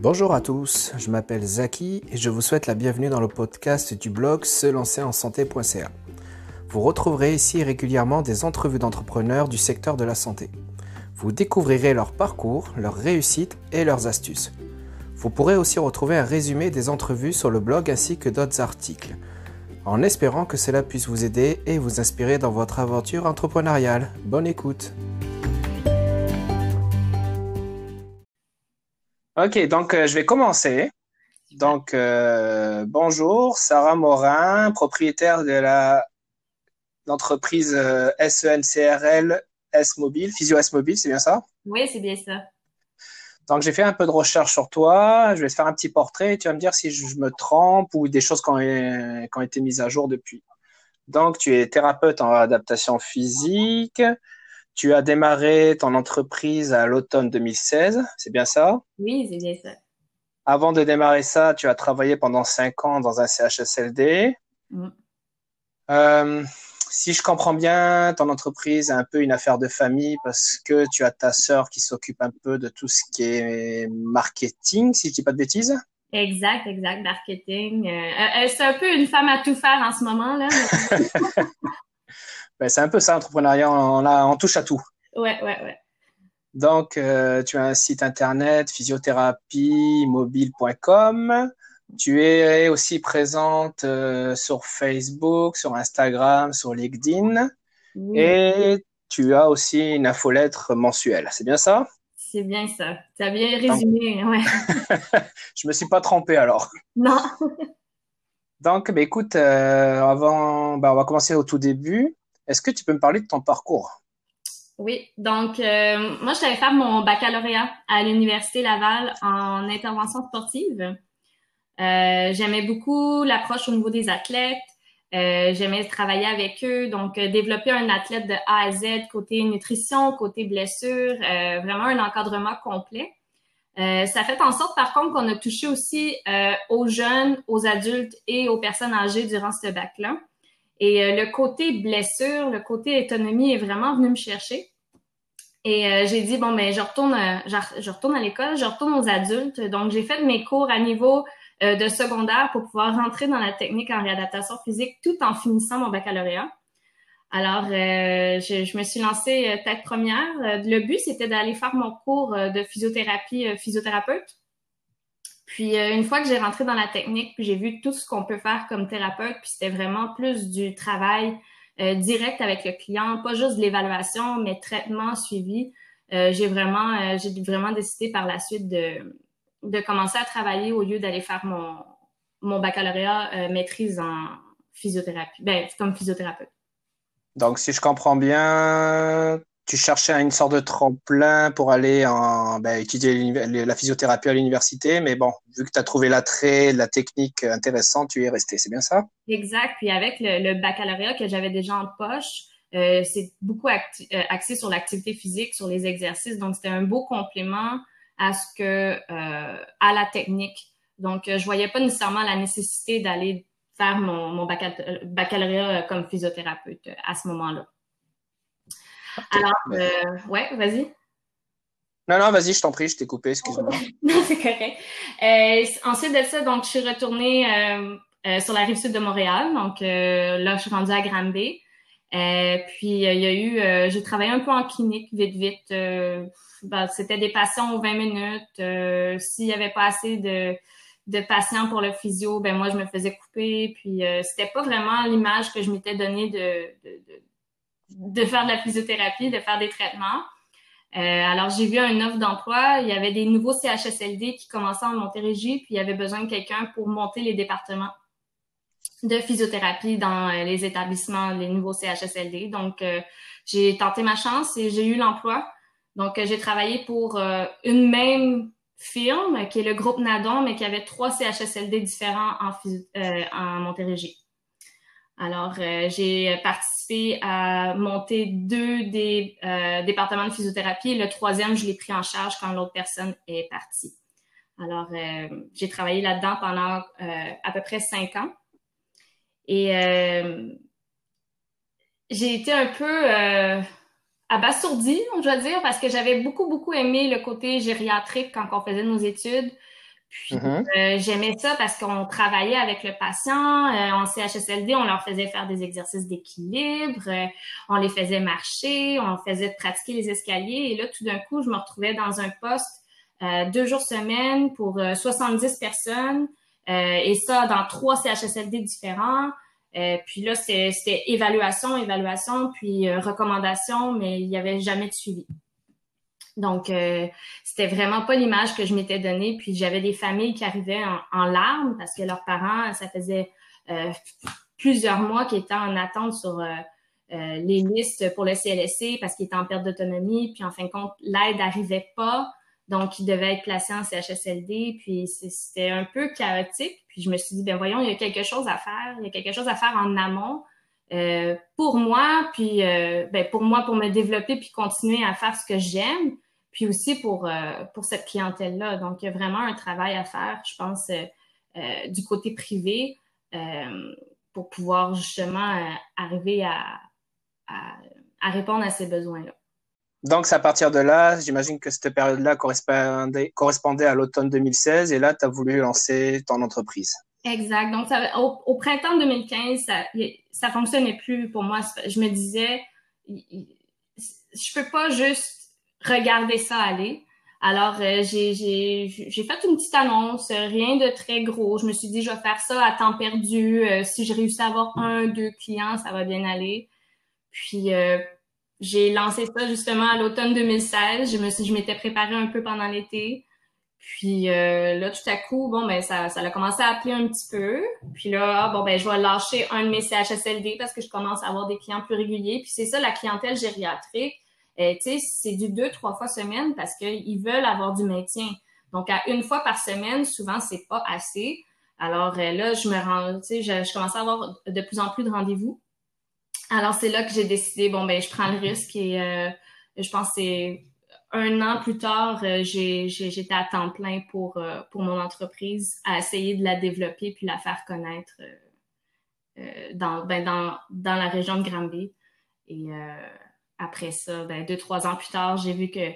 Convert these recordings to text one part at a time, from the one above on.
Bonjour à tous, je m'appelle Zaki et je vous souhaite la bienvenue dans le podcast du blog se lancer en santé.ca. Vous retrouverez ici régulièrement des entrevues d'entrepreneurs du secteur de la santé. Vous découvrirez leur parcours, leurs réussites et leurs astuces. Vous pourrez aussi retrouver un résumé des entrevues sur le blog ainsi que d'autres articles, en espérant que cela puisse vous aider et vous inspirer dans votre aventure entrepreneuriale. Bonne écoute Ok, donc euh, je vais commencer. Donc, euh, bonjour, Sarah Morin, propriétaire de la l'entreprise euh, SENCRL S Mobile, Physio S Mobile, c'est bien ça? Oui, c'est bien ça. Donc, j'ai fait un peu de recherche sur toi. Je vais te faire un petit portrait et tu vas me dire si je me trompe ou des choses qui ont, qui ont été mises à jour depuis. Donc, tu es thérapeute en adaptation physique. Tu as démarré ton entreprise à l'automne 2016, c'est bien ça? Oui, c'est bien ça. Avant de démarrer ça, tu as travaillé pendant cinq ans dans un CHSLD. Mm. Euh, si je comprends bien, ton entreprise est un peu une affaire de famille parce que tu as ta sœur qui s'occupe un peu de tout ce qui est marketing, si je dis pas de bêtises. Exact, exact, marketing. Euh, euh, c'est un peu une femme à tout faire en ce moment là. ben, c'est un peu ça, l'entrepreneuriat, on, on touche à tout. Ouais, ouais, ouais. Donc, euh, tu as un site internet physiothérapiemobile.com. Tu es aussi présente euh, sur Facebook, sur Instagram, sur LinkedIn. Et tu as aussi une infolettre mensuelle. C'est bien ça? C'est bien ça. Tu as bien résumé, ouais. Je me suis pas trompé alors. Non. Donc, ben, écoute, euh, avant, ben, on va commencer au tout début. Est-ce que tu peux me parler de ton parcours? Oui, donc euh, moi, je savais faire mon baccalauréat à l'Université Laval en intervention sportive. Euh, j'aimais beaucoup l'approche au niveau des athlètes. Euh, j'aimais travailler avec eux, donc développer un athlète de A à Z, côté nutrition, côté blessure, vraiment un encadrement complet. ça fait en sorte, par contre, qu'on a touché aussi aux jeunes, aux adultes et aux personnes âgées durant ce bac-là. Et euh, le côté blessure, le côté autonomie est vraiment venu me chercher. Et euh, j'ai dit, bon, ben, je retourne, euh, je, retourne à l'école, je retourne aux adultes. Donc, j'ai fait mes cours à niveau de secondaire pour pouvoir rentrer dans la technique en réadaptation physique tout en finissant mon baccalauréat. Alors, je, je, me suis lancée tête première. Le but, c'était d'aller faire mon cours de physiothérapie physiothérapeute. Puis euh, une fois que j'ai rentré dans la technique, puis j'ai vu tout ce qu'on peut faire comme thérapeute, puis c'était vraiment plus du travail euh, direct avec le client, pas juste de l'évaluation, mais traitement suivi. Euh, j'ai vraiment, j'ai vraiment décidé par la suite de, de commencer à travailler au lieu d'aller faire mon, mon baccalauréat maîtrise en physiothérapie, ben, comme physiothérapeute. Donc, si je comprends bien, tu cherchais une sorte de tremplin pour aller en, ben, étudier la physiothérapie à l'université, mais bon, vu que tu as trouvé l'attrait, la technique intéressante, tu y es resté, c'est bien ça? Exact. Puis avec le, baccalauréat que j'avais déjà en poche, euh, c'est beaucoup euh, axé sur l'activité physique, sur les exercices. Donc, c'était un beau complément à ce que, euh, à la technique. Donc, je voyais pas nécessairement la nécessité d'aller faire mon baccalauréat comme physiothérapeute à ce moment-là. Alors, euh, ouais, vas-y. Non, non, vas-y, je t'en prie, je t'ai coupé, excuse-moi. non, c'est correct. Euh, ensuite de ça, donc, je suis retournée euh, sur la rive sud de Montréal. Donc, là, je suis rendue à Granby. Puis, il y a eu, j'ai travaillé un peu en clinique, vite, vite. Ben, c'était des patients aux 20 minutes. S'il y avait pas assez de, de patients pour le physio, ben moi, je me faisais couper. Puis, c'était pas vraiment l'image que je m'étais donnée de, de, de de faire de la physiothérapie, de faire des traitements. Euh, alors, j'ai vu une offre d'emploi. Il y avait des nouveaux CHSLD qui commençaient en Montérégie, puis il y avait besoin de quelqu'un pour monter les départements de physiothérapie dans euh, les établissements, les nouveaux CHSLD. Donc, euh, j'ai tenté ma chance et j'ai eu l'emploi. Donc, j'ai travaillé pour une même firme qui est le groupe Nadon, mais qui avait trois CHSLD différents en, en Montérégie. Alors, euh, j'ai participé à monter deux des euh, départements de physiothérapie. Le troisième, je l'ai pris en charge quand l'autre personne est partie. Alors, euh, j'ai travaillé là-dedans pendant à peu près cinq ans. Et j'ai été un peu abasourdie, on doit dire, parce que j'avais beaucoup, beaucoup aimé le côté gériatrique quand on faisait nos études. Puis mm-hmm. j'aimais ça parce qu'on travaillait avec le patient en CHSLD, on leur faisait faire des exercices d'équilibre, on les faisait marcher, on faisait pratiquer les escaliers. Et là, tout d'un coup, je me retrouvais dans un poste deux jours semaine pour 70 personnes et ça dans trois CHSLD différents. Euh, puis là, c'était évaluation, évaluation, puis euh, recommandation, mais il n'y avait jamais de suivi. Donc, euh, c'était vraiment pas l'image que je m'étais donnée. Puis j'avais des familles qui arrivaient en, larmes parce que leurs parents, ça faisait euh, plusieurs mois qu'ils étaient en attente sur les listes pour le CLSC parce qu'ils étaient en perte d'autonomie. Puis en fin de compte, l'aide n'arrivait pas. Donc, ils devaient être placés en CHSLD. Puis c'était un peu chaotique. Puis je me suis dit, ben voyons, il y a quelque chose à faire, il y a quelque chose à faire en amont euh, pour moi, puis euh, ben, pour moi, pour me développer puis continuer à faire ce que j'aime, puis aussi pour, euh, pour cette clientèle-là. Donc, il y a vraiment un travail à faire, je pense, du côté privé pour pouvoir justement arriver à, à, à répondre à ces besoins-là. Donc, c'est à partir de là, j'imagine que cette période-là correspondait, correspondait à l'automne 2016 et là, tu as voulu lancer ton entreprise. Exact. Donc, ça, au, printemps 2015, ça, ça fonctionnait plus pour moi. Je me disais, je peux pas juste regarder ça aller. Alors, euh, j'ai fait une petite annonce, rien de très gros. Je me suis dit, je vais faire ça à temps perdu. Euh, si je réussis à avoir un, deux clients, ça va bien aller. Puis, euh, j'ai lancé ça justement à l'automne 2016. Je me suis, je m'étais préparée un peu pendant l'été. Puis euh, là, tout à coup, bon, ben ça, ça a commencé à appeler un petit peu. Puis là, ah, bon, ben je vais lâcher un de mes CHSLD parce que je commence à avoir des clients plus réguliers. Puis c'est ça, la clientèle gériatrique. Euh, c'est du deux, trois fois semaine parce qu'ils veulent avoir du maintien. Donc, à une fois par semaine, souvent, c'est pas assez. Alors euh, là, je me rends, tu sais, je, je commence à avoir de plus en plus de rendez-vous. Alors, c'est là que j'ai décidé, bon, ben, je prends le risque et euh, je pense que c'est un an plus tard, euh, j'étais à temps plein pour, euh, pour mon entreprise à essayer de la développer puis la faire connaître dans, ben, dans, dans la région de Granby. Et après ça, ben, deux, trois ans plus tard, j'ai vu que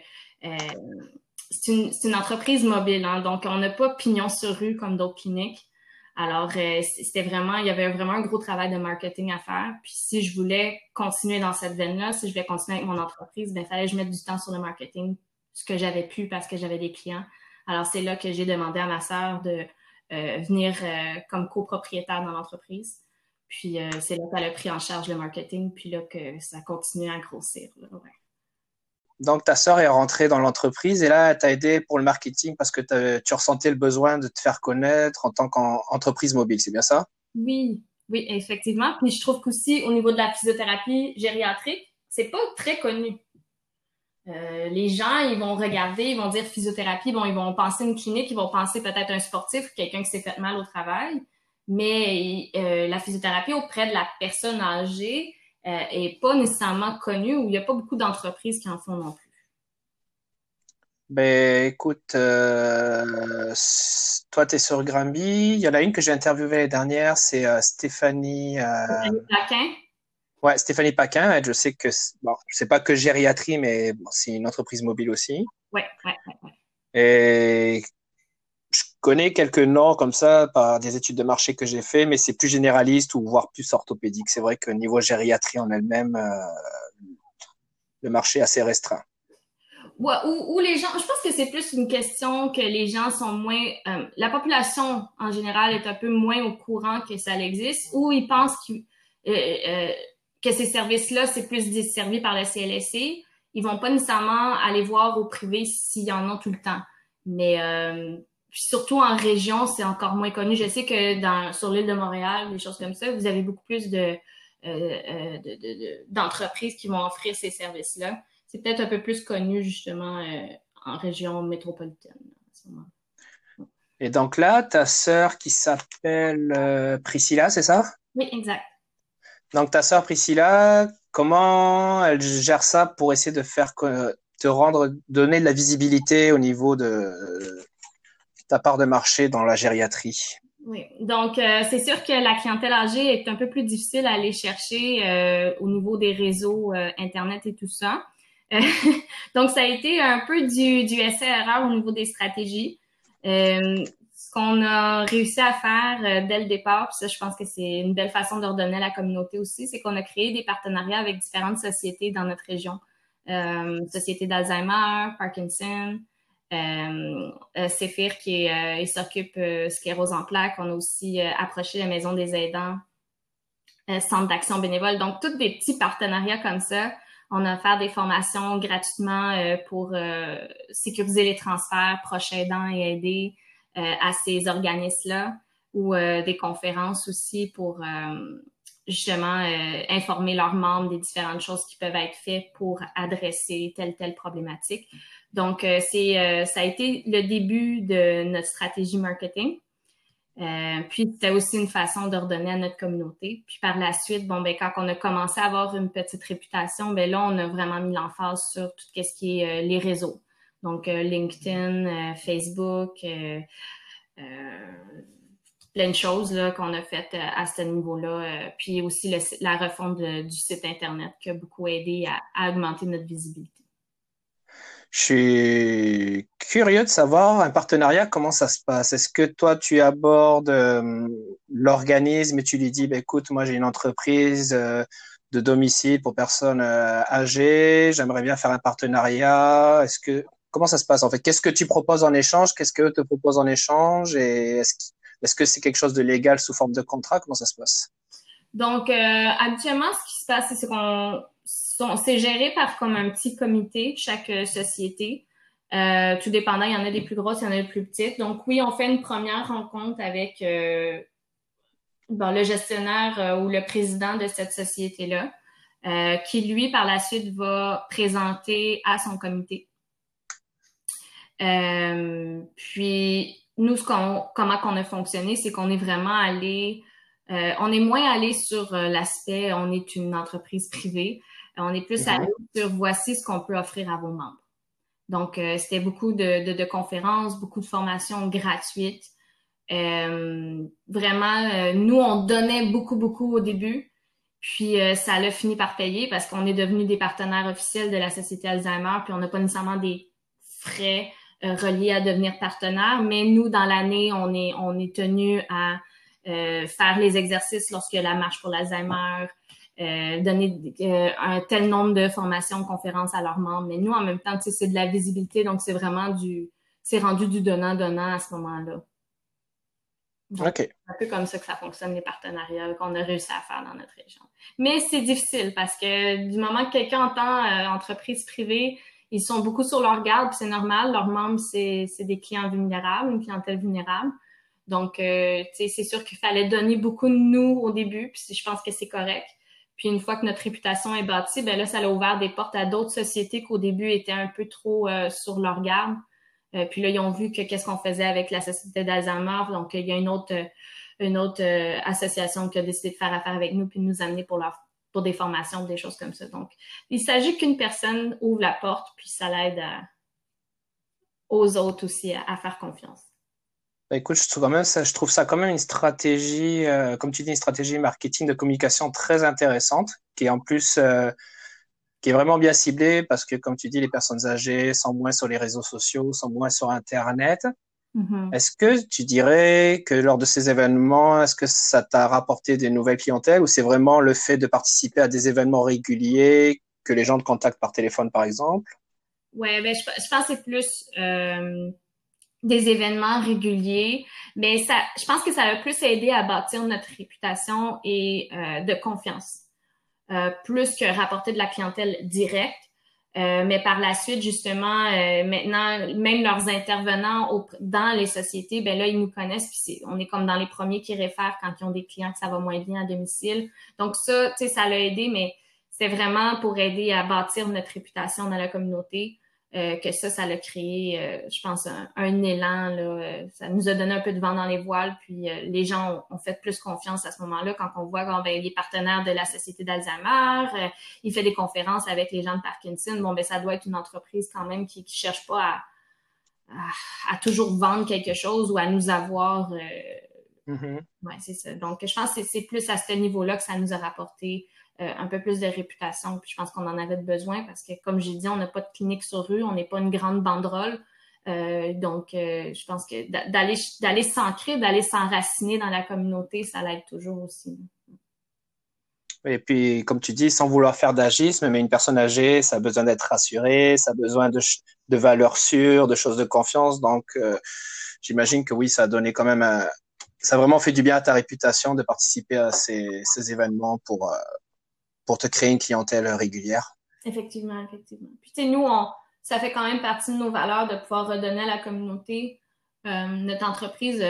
c'est une, entreprise mobile, hein, donc on n'a pas pignon sur rue comme d'autres cliniques. Alors, euh, c'était vraiment, il y avait vraiment un gros travail de marketing à faire. Puis si je voulais continuer dans cette veine-là, si je voulais continuer avec mon entreprise, ben, il fallait que je mette du temps sur le marketing, ce que j'avais pu parce que j'avais des clients. Alors, c'est là que j'ai demandé à ma sœur de euh, venir euh, comme copropriétaire dans l'entreprise. Puis c'est là qu'elle a pris en charge le marketing, puis là que ça continue à grossir. ouais. Donc, ta sœur est rentrée dans l'entreprise et là, elle t'a aidé pour le marketing parce que tu ressentais le besoin de te faire connaître en tant qu'entreprise mobile, c'est bien ça? Oui, oui, effectivement. Puis je trouve qu'aussi au niveau de la physiothérapie gériatrique, c'est pas très connu. Euh, les gens, ils vont regarder, ils vont dire physiothérapie, bon, ils vont penser une clinique, ils vont penser peut-être un sportif ou quelqu'un qui s'est fait mal au travail. Mais euh, la physiothérapie auprès de la personne âgée, euh, est pas nécessairement connu ou il n'y a pas beaucoup d'entreprises qui en font non plus? Ben, écoute, euh, toi, tu es sur Granby. Il y en a une que j'ai interviewée l'année dernière, c'est euh, Stéphanie. Stéphanie Paquin. Ouais, Stéphanie Paquin. Je sais que, bon, je sais pas que gériatrie, mais c'est une entreprise mobile aussi. Ouais, ouais, ouais. Et je connais quelques noms comme ça par des études de marché que j'ai fait, mais c'est plus généraliste ou voire plus orthopédique. C'est vrai que niveau gériatrie en elle-même, euh, le marché est assez restreint. Ouais, ou, les gens, je pense que c'est plus une question que les gens sont moins, euh, la population en général est un peu moins au courant que ça existe, ou ils pensent euh, que ces services-là c'est plus desservi par le CLSC. Ils vont pas nécessairement aller voir au privé s'ils en ont tout le temps. Mais surtout en région, c'est encore moins connu. Je sais que dans, sur l'île de Montréal, des choses comme ça, vous avez beaucoup plus de, euh, euh, d'entreprises qui vont offrir ces services-là. C'est peut-être un peu plus connu justement euh, en région métropolitaine. Et donc là, ta sœur qui s'appelle Priscilla, c'est ça? Oui, exact. Donc ta sœur Priscilla, comment elle gère ça pour essayer de faire te rendre, donner de la visibilité au niveau de, ta part de marché dans la gériatrie? Oui, donc euh, c'est sûr que la clientèle âgée est un peu plus difficile à aller chercher euh, au niveau des réseaux euh, Internet et tout ça. donc ça a été un peu du, du au niveau des stratégies. qu'on a réussi à faire dès le départ, puis ça, je pense que c'est une belle façon de redonner à la communauté aussi, c'est qu'on a créé des partenariats avec différentes sociétés dans notre région. Société d'Alzheimer, Parkinson, euh, euh qui est, s'occupe sclérose en plaques. On a aussi approché la Maison des aidants, Centre d'action bénévole. Donc, tous des petits partenariats comme ça. On a offert des formations gratuitement pour sécuriser les transferts, proches aidants et aider. Euh, à ces organismes-là ou euh, des conférences aussi pour euh, justement informer leurs membres des différentes choses qui peuvent être faites pour adresser telle telle problématique. Donc c'est ça a été le début de notre stratégie marketing. puis c'était aussi une façon de redonner à notre communauté. Puis par la suite, bon ben quand on a commencé à avoir une petite réputation, ben là on a vraiment mis l'emphase sur tout ce qui est les réseaux. Donc, euh, LinkedIn, euh, Facebook, euh, plein de choses qu'on a faites à ce niveau-là. puis aussi la refonte du site Internet qui a beaucoup aidé à, augmenter notre visibilité. Je suis curieux de savoir un partenariat, comment ça se passe? Est-ce que toi, tu abordes l'organisme et tu lui dis, bah, écoute, moi j'ai une entreprise de domicile pour personnes âgées, j'aimerais bien faire un partenariat. Est-ce que comment ça se passe en fait? Qu'est-ce que tu proposes en échange? Qu'est-ce qu'eux te proposent en échange? Et est-ce que c'est quelque chose de légal sous forme de contrat? Comment ça se passe? Donc, euh, habituellement, ce qui se passe, c'est qu'on c'est géré par comme un petit comité, chaque euh, société. Euh, tout dépendant, il y en a des plus grosses, il y en a des plus petites. Donc oui, on fait une première rencontre avec euh, le gestionnaire ou le président de cette société-là, qui lui, par la suite, va présenter à son comité puis nous, ce qu'on, comment qu'on a fonctionné, c'est qu'on est vraiment allé, on est moins allé sur l'aspect, on est une entreprise privée, on est plus allé sur voici ce qu'on peut offrir à vos membres. Donc, c'était beaucoup de, de, de, conférences, beaucoup de formations gratuites. vraiment, nous, on donnait beaucoup, beaucoup au début. Puis ça l'a fini par payer parce qu'on est devenu des partenaires officiels de la Société Alzheimer, puis on n'a pas nécessairement des frais euh, reliés à devenir partenaire, mais nous, dans l'année, on est, on est tenu à euh, faire les exercices lorsque la marche pour l'Alzheimer, euh, donner euh, un tel nombre de formations, de conférences à leurs membres. Mais nous, en même temps, c'est de la visibilité, donc c'est vraiment du, c'est rendu du donnant-donnant à ce moment-là. C'est un peu comme ça que ça fonctionne, les partenariats qu'on a réussi à faire dans notre région. Mais c'est difficile parce que du moment que quelqu'un entend entreprise privée, ils sont beaucoup sur leur garde, c'est normal. Leurs membres, c'est des clients vulnérables, une clientèle vulnérable. Donc, euh, c'est sûr qu'il fallait donner beaucoup de nous au début, puis je pense que c'est correct. Puis une fois que notre réputation est bâtie, ben là, ça a ouvert des portes à d'autres sociétés qu'au début étaient un peu trop euh, sur leur garde. Euh, puis là, ils ont vu que qu'est-ce qu'on faisait avec la société d'Alzheimer. Donc, il y a une autre, une autre association qui a décidé de faire affaire avec nous puis de nous amener pour leur pour des formations, des choses comme ça. Donc, il s'agit qu'une personne ouvre la porte, puis ça l'aide aux autres aussi à, faire confiance. Bah, écoute, je trouve, quand même ça, je trouve ça quand même une stratégie, euh, comme tu dis, une stratégie marketing de communication très intéressante, qui est en plus, euh, qui est vraiment bien ciblée parce que, comme tu dis, les personnes âgées sont moins sur les réseaux sociaux, sont moins sur Internet. Mm-hmm. Est-ce que tu dirais que lors de ces événements, est-ce que ça t'a rapporté des nouvelles clientèles ou c'est vraiment le fait de participer à des événements réguliers que les gens te contactent par téléphone, par exemple? Ouais, ben, je, pense que c'est plus euh, des événements réguliers, mais ça, je pense que ça a plus aidé à bâtir notre réputation et euh, de confiance, euh, plus que rapporter de la clientèle directe. Euh, mais par la suite, justement, euh, maintenant, même leurs intervenants dans les sociétés, ben là, ils nous connaissent. Puis on est comme dans les premiers qui réfèrent quand ils ont des clients que ça va moins bien à domicile. Donc ça, tu sais, ça l'a aidé, mais c'est vraiment pour aider à bâtir notre réputation dans la communauté. Euh, que ça, ça l'a créé, euh, je pense, un, élan. Là, euh, ça nous a donné un peu de vent dans les voiles, puis les gens ont, fait plus confiance à ce moment-là quand on voit qu'on ben, est partenaire de la Société d'Alzheimer, il fait des conférences avec les gens de Parkinson. Bon, ben ça doit être une entreprise quand même qui, qui cherche pas à, à, toujours vendre quelque chose ou à nous avoir. Mm-hmm. Ouais, c'est ça. Donc, je pense que c'est plus à ce niveau-là que ça nous a rapporté euh, un peu plus de réputation. Je pense qu'on en avait besoin parce que, comme j'ai dit, on n'a pas de clinique sur rue, on n'est pas une grande banderole. donc, je pense que d'aller s'ancrer, d'aller s'enraciner dans la communauté, ça l'aide toujours aussi. Et puis, comme tu dis, sans vouloir faire d'agisme, mais une personne âgée, ça a besoin d'être rassurée, ça a besoin de, de valeurs sûres, de choses de confiance. Donc, euh, j'imagine que oui, ça a donné quand même, un, ça a vraiment fait du bien à ta réputation de participer à ces, événements pour, euh, pour te créer une clientèle régulière. Effectivement, effectivement. Puis, tu sais, nous, ça fait quand même partie de nos valeurs de pouvoir redonner à la communauté. Euh, notre entreprise,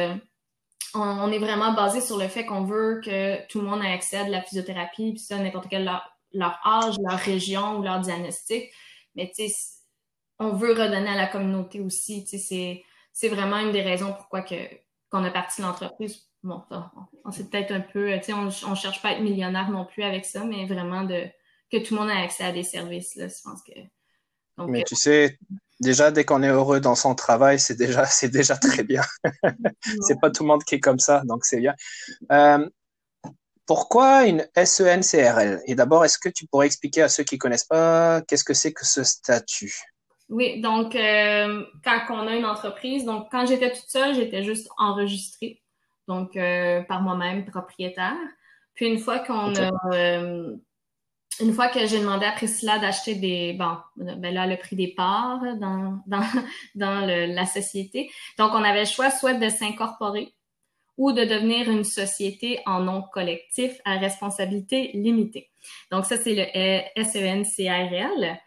on, est vraiment basé sur le fait qu'on veut que tout le monde ait accès à de la physiothérapie, puis ça, n'importe quel leur, leur, âge, leur région ou leur diagnostic. Mais tu sais, on veut redonner à la communauté aussi. Tu sais, c'est vraiment une des raisons pourquoi que qu'on a parti l'entreprise. Bon, on, sait peut-être un peu, tu sais, on, on cherche pas à être millionnaire non plus avec ça, mais vraiment de que tout le monde ait accès à des services. Là, je pense que. mais tu sais, déjà dès qu'on est heureux dans son travail, c'est déjà c'est déjà très bien. c'est pas tout le monde qui est comme ça, donc c'est bien. Euh, pourquoi une SENCRL Et d'abord, est-ce que tu pourrais expliquer à ceux qui connaissent pas qu'est-ce que c'est que ce statut? Oui, donc euh, quand on a une entreprise, donc quand j'étais toute seule, j'étais juste enregistrée, donc euh, par moi-même propriétaire. Puis une fois qu'on a une fois que j'ai demandé à Priscilla d'acheter des, bon, ben là, le prix des parts dans, dans, dans la société. Donc, on avait le choix soit de s'incorporer ou de devenir une société en nom collectif à responsabilité limitée. Donc, ça, c'est le SENCRL.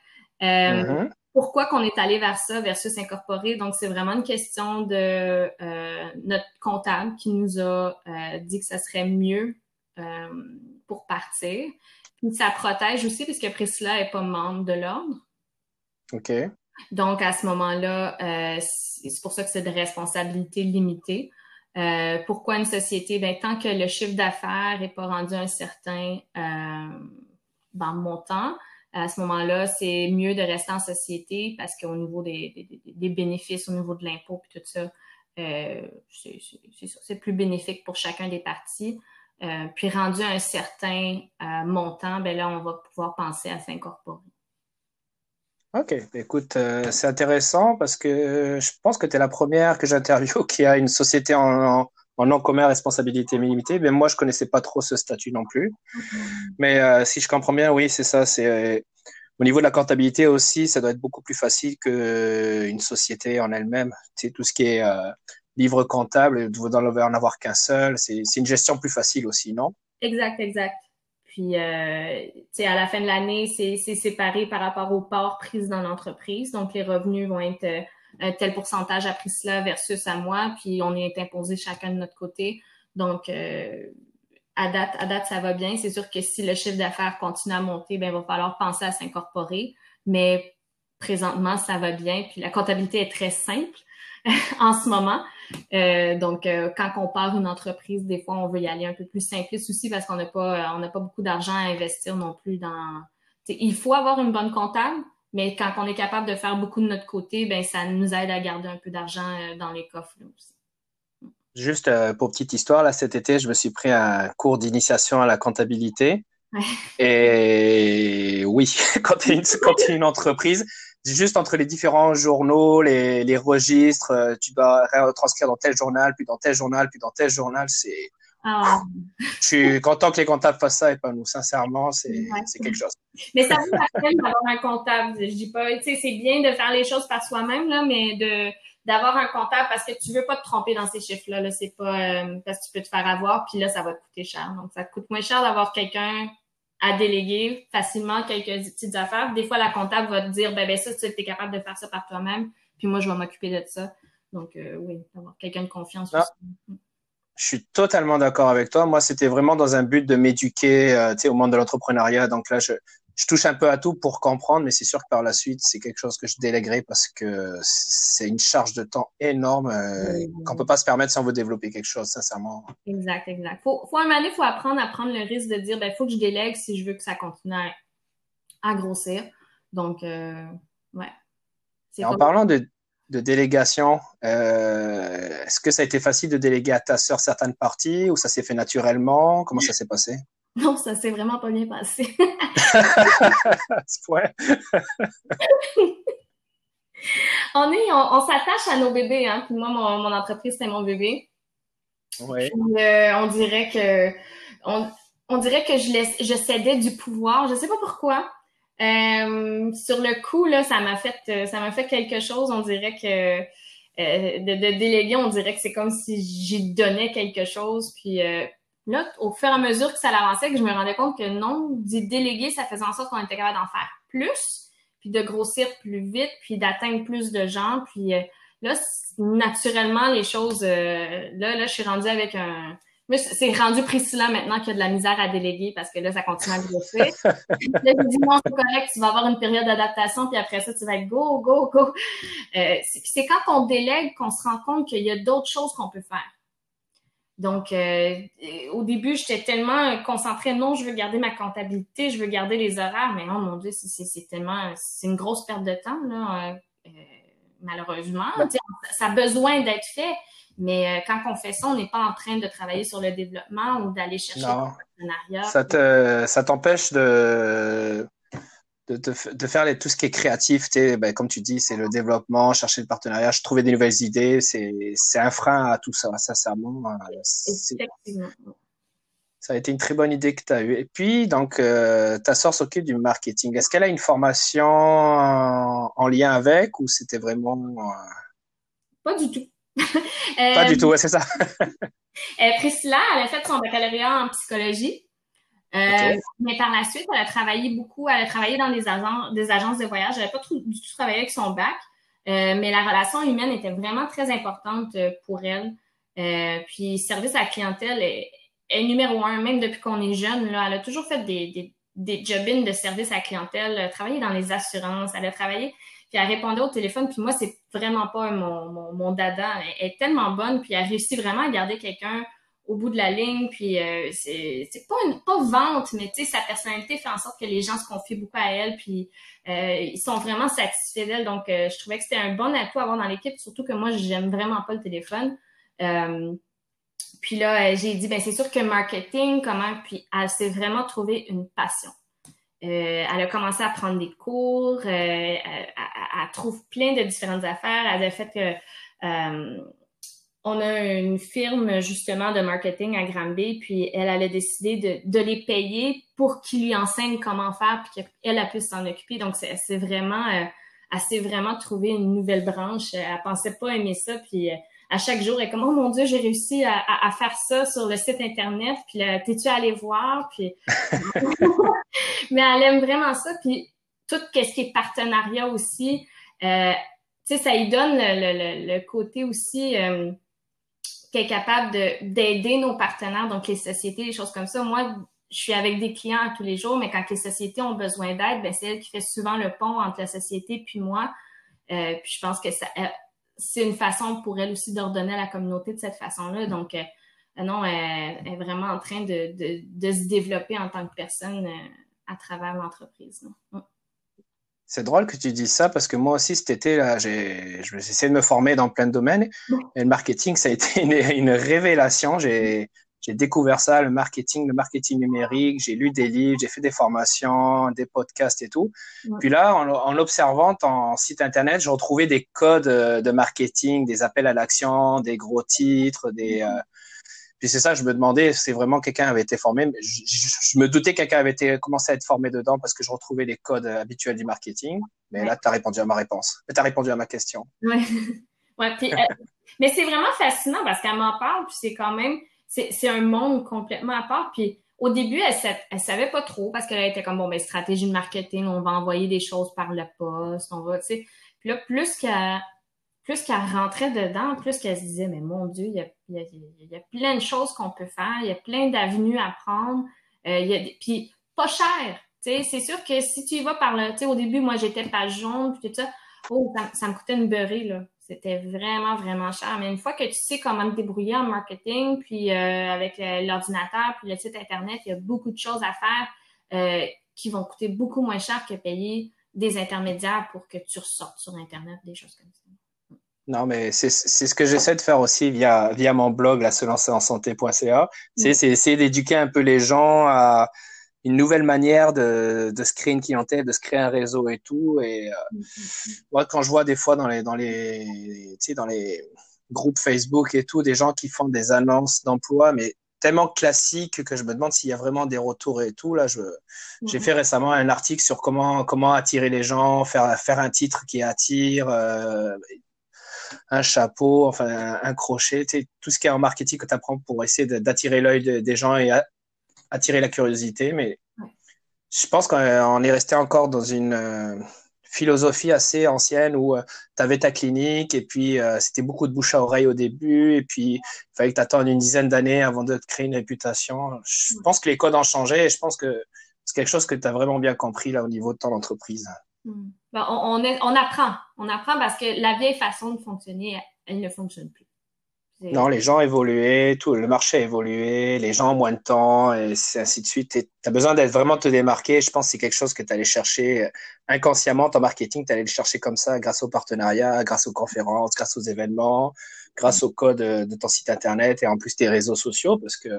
Euh, mm-hmm. Pourquoi qu'on est allé vers ça versus incorporer? Donc, c'est vraiment une question de euh, notre comptable qui nous a euh, dit que ça serait mieux euh, pour partir ça protège aussi parce que Priscilla n'est pas membre de l'ordre. OK. Donc, à ce moment-là, c'est pour ça que c'est de responsabilité limitée. Pourquoi une société? Ben, tant que le chiffre d'affaires n'est pas rendu un certain ben, montant, à ce moment-là, c'est mieux de rester en société parce qu'au niveau des, bénéfices, au niveau de l'impôt et tout ça, euh, c'est plus bénéfique pour chacun des parties. Euh, puis rendu à un certain euh, montant, ben là, on va pouvoir penser à s'incorporer. OK. Ben écoute, euh, c'est intéressant parce que je pense que tu es la première que j'interviewe qui a une société en, non commun responsabilité limitée. Mais moi, je connaissais pas trop ce statut non plus. Mais si je comprends bien, oui, c'est ça. C'est au niveau de la comptabilité aussi, ça doit être beaucoup plus facile qu'une société en elle-même. Sais, tout ce qui est livre comptable, vous n'en en avoir qu'un seul. C'est une gestion plus facile aussi, non? Exact, exact. Puis, euh, à la fin de l'année, c'est séparé par rapport aux parts prises dans l'entreprise. Donc, les revenus vont être euh, tel pourcentage à Priscilla versus à moi, puis on est imposé chacun de notre côté. Donc, euh, à date, à date, ça va bien. C'est sûr que si le chiffre d'affaires continue à monter, ben, il va falloir penser à s'incorporer. Mais présentement, ça va bien. Puis la comptabilité est très simple en ce moment. Euh, donc, euh, quand on part une entreprise, des fois, on veut y aller un peu plus simpliste aussi parce qu'on n'a pas, on n'a pas beaucoup d'argent à investir non plus dans. il faut avoir une bonne comptable, mais quand on est capable de faire beaucoup de notre côté, ben ça nous aide à garder un peu d'argent euh, dans les coffres aussi. Juste pour petite histoire, là cet été, je me suis pris un cours d'initiation à la comptabilité. Et oui, quand tu es, une entreprise, juste entre les différents journaux, les, les registres, euh, tu dois retranscrire dans tel journal, puis dans tel journal, puis dans tel journal. C'est. Ah. Je suis content que les comptables fassent ça et pas nous. Sincèrement, c'est quelque chose. Mais ça vous rappelle d'avoir un comptable. Je dis pas, tu sais, c'est bien de faire les choses par soi-même, là, mais de d'avoir un comptable parce que tu veux pas te tromper dans ces chiffres-là. -là, c'est pas euh, parce que tu peux te faire avoir, puis là, ça va te coûter cher. Donc, ça coûte moins cher d'avoir quelqu'un à déléguer facilement quelques petites affaires. Des fois, la comptable va te dire, ben, ben ça, tu es capable de faire ça par toi-même, puis moi, je vais m'occuper de ça. Donc, euh, oui, avoir quelqu'un de confiance ah. aussi. Je suis totalement d'accord avec toi. Moi, c'était vraiment dans un but de m'éduquer euh, au monde de l'entrepreneuriat. Donc là, je, je touche un peu à tout pour comprendre, mais c'est sûr que par la suite, c'est quelque chose que je déléguerai parce que c'est une charge de temps énorme euh, qu'on peut pas se permettre si on veut développer quelque chose, sincèrement. Exact, exact. Faut, faut un moment faut apprendre à prendre le risque de dire, ben, faut que je délègue si je veux que ça continue à, grossir. Donc, euh, ouais. en parlant de, de délégation, euh, est-ce que ça a été facile de déléguer à ta sœur certaines parties ou ça s'est fait naturellement? Comment ça s'est passé? Non, ça s'est vraiment pas bien passé. on est, on, s'attache à nos bébés, hein. Puis moi, mon, mon entreprise, c'est mon bébé. Ouais. Euh, on dirait que, on, on dirait que je, laisse, je cédais du pouvoir. Je sais pas pourquoi. Euh, sur le coup, là, ça m'a fait, euh, ça m'a fait quelque chose. On dirait que euh, de, de, déléguer, on dirait que c'est comme si j'y donnais quelque chose. Puis euh, là, au fur et à mesure que ça avançait, que je me rendais compte que non, d'y déléguer, ça faisait en sorte qu'on était capable d'en faire plus, puis de grossir plus vite, puis d'atteindre plus de gens. Puis là, naturellement, les choses, là, là, je suis rendue avec un c'est rendu Priscilla maintenant qu'il y a de la misère à déléguer parce que là, ça continue à grossir. là, je dis non, c'est correct, tu vas avoir une période d'adaptation, puis après ça, tu vas être go, go, go. Euh, c'est quand on délègue qu'on se rend compte qu'il y a d'autres choses qu'on peut faire. Donc, euh, au début, j'étais tellement concentrée, non, je veux garder ma comptabilité, je veux garder les horaires, mais non, mon Dieu, c'est tellement, c'est une grosse perte de temps, là, euh, malheureusement. Ça a besoin d'être fait. Mais euh, quand on fait ça, on n'est pas en train de travailler sur le développement ou d'aller chercher un partenariat. Ça te, ça t'empêche de, de, de, faire les, tout ce qui est créatif. Ben, comme tu dis, c'est le développement, chercher le partenariat, trouver des nouvelles idées. C'est, c'est un frein à tout ça, sincèrement. Effectivement. Ça a été une très bonne idée que tu as eue. Et puis, donc, euh, ta soeur s'occupe du marketing. Est-ce qu'elle a une formation en, lien avec ou c'était vraiment... Euh, pas du tout. Pas du tout, c'est ça. Euh, Priscilla, elle a fait son baccalauréat en psychologie. Euh, mais par la suite, elle a travaillé beaucoup, elle a travaillé dans des, agences, des agences de voyage. Elle n'a pas du tout travaillé avec son bac, euh, mais la relation humaine était vraiment très importante pour elle. puis, service à la clientèle est, numéro un, même depuis qu'on est jeune. Là, elle a toujours fait des, des, des job de service à clientèle, travaillé dans les assurances, elle a travaillé puis elle répondait au téléphone, puis moi, c'est vraiment pas mon, mon, mon, dada. Elle est tellement bonne, puis elle réussit vraiment à garder quelqu'un au bout de la ligne, puis euh, c'est pas une pas vente, mais tu sais, sa personnalité fait en sorte que les gens se confient beaucoup à elle, puis euh, ils sont vraiment satisfaits d'elle. Donc, euh, je trouvais que c'était un bon atout à avoir dans l'équipe, surtout que moi, j'aime vraiment pas le téléphone. Euh, puis là, j'ai dit, ben c'est sûr que marketing, comment, puis elle s'est vraiment trouvé une passion. Euh, elle a commencé à prendre des cours, euh, elle, trouve plein de différentes affaires. Elle a fait que euh, on a une firme justement de marketing à Granby, puis elle, elle a décidé de, les payer pour qu'ils lui enseignent comment faire, puis qu'elle a puisse s'en occuper. Donc c'est vraiment, elle s'est vraiment trouvé une nouvelle branche. Elle pensait pas aimer ça, puis à chaque jour, elle est comme oh mon dieu, j'ai réussi à, à, faire ça sur le site internet? Puis là, t'es-tu allé voir? Puis mais elle aime vraiment ça. Puis tout ce qui est partenariat aussi, euh, tu sais, ça lui donne le, le, côté aussi euh, qu'elle est capable d'aider nos partenaires, donc les sociétés, les choses comme ça. Moi, je suis avec des clients tous les jours, mais quand les sociétés ont besoin d'aide, ben c'est elle qui fait souvent le pont entre la société puis moi. Euh, puis je pense que ça, c'est une façon pour elle aussi d'ordonner à la communauté de cette façon-là. Donc, euh, non, elle, est vraiment en train de, de, de, se développer en tant que personne euh, à travers l'entreprise. Mm. C'est drôle que tu dises ça parce que moi aussi cet été là, j'ai essayé de me former dans plein de domaines et le marketing ça a été une, une révélation. J'ai j'ai découvert ça, le marketing, le marketing numérique. J'ai lu des livres, j'ai fait des formations, des podcasts et tout. Puis là, en, en observant en site internet, j'ai retrouvé des codes euh, de marketing, des appels à l'action, des gros titres, des. Euh... Puis c'est ça, je me demandais, c'est vraiment quelqu'un avait été formé. Je, je, me doutais que quelqu'un avait été commencé à être formé dedans parce que je retrouvais les codes habituels du marketing. Mais là, tu as répondu à ma réponse. Tu as répondu à ma question. Ouais. ouais puis, euh, mais c'est vraiment fascinant parce qu'elle m'en parle, puis c'est quand même c'est un monde complètement à part. Puis au début, elle, elle savait pas trop parce qu'elle était comme bon ben stratégie de marketing, on va envoyer des choses par le poste, on va, tu sais. Puis là, plus qu'elle plus qu'elle rentrait dedans, plus qu'elle se disait mais mon Dieu, il y a, il y a, il y a plein de choses qu'on peut faire, il y a plein d'avenues à prendre, euh, il y a puis pas cher. C'est sûr que si tu y vas par le, au début, moi j'étais page jaune, puis tout ça, oh, ça, ça me coûtait une beurrée là. C'était vraiment, vraiment cher. Mais une fois que tu sais comment te débrouiller en marketing, puis euh, avec l'ordinateur, puis le site Internet, il y a beaucoup de choses à faire euh, qui vont coûter beaucoup moins cher que payer des intermédiaires pour que tu ressortes sur Internet, des choses comme ça. Non, mais c'est ce que j'essaie de faire aussi via, via mon blog, la se lancer en santé.ca. C'est essayer d'éduquer un peu les gens à, une nouvelle manière de, de se créer une clientèle, de se créer un réseau et tout. Et euh, moi, quand je vois des fois dans les dans les tu sais dans les groupes Facebook et tout, des gens qui font des annonces d'emploi, mais tellement classiques que je me demande s'il y a vraiment des retours et tout. Là, je j'ai fait récemment un article sur comment comment attirer les gens, faire faire un titre qui attire. Euh, un chapeau, enfin un, un crochet, tout ce qui est en marketing que tu apprends pour essayer d'attirer l'œil des gens et attirer la curiosité. Mais je pense qu'on est resté encore dans une euh, philosophie assez ancienne où euh, tu avais ta clinique et puis euh, c'était beaucoup de bouche à oreille au début et puis il fallait que tu attendes une dizaine d'années avant de te créer une réputation. Je pense que les codes ont changé et je pense que c'est quelque chose que tu as vraiment bien compris là au niveau de ton entreprise. Hmm. Ben, on, on, apprend. On apprend parce que la vieille façon de fonctionner, elle ne fonctionne plus. Non, les gens évolué, tout le marché a évolué, les gens ont moins de temps et c'est ainsi de suite. Tu as besoin d'être vraiment te démarquer. Je pense que c'est quelque chose que tu allais chercher euh, inconsciemment. Ton marketing, tu allais le chercher comme ça grâce aux partenariats, grâce aux conférences, grâce aux événements, grâce au code euh, de ton site internet et en plus tes réseaux sociaux parce que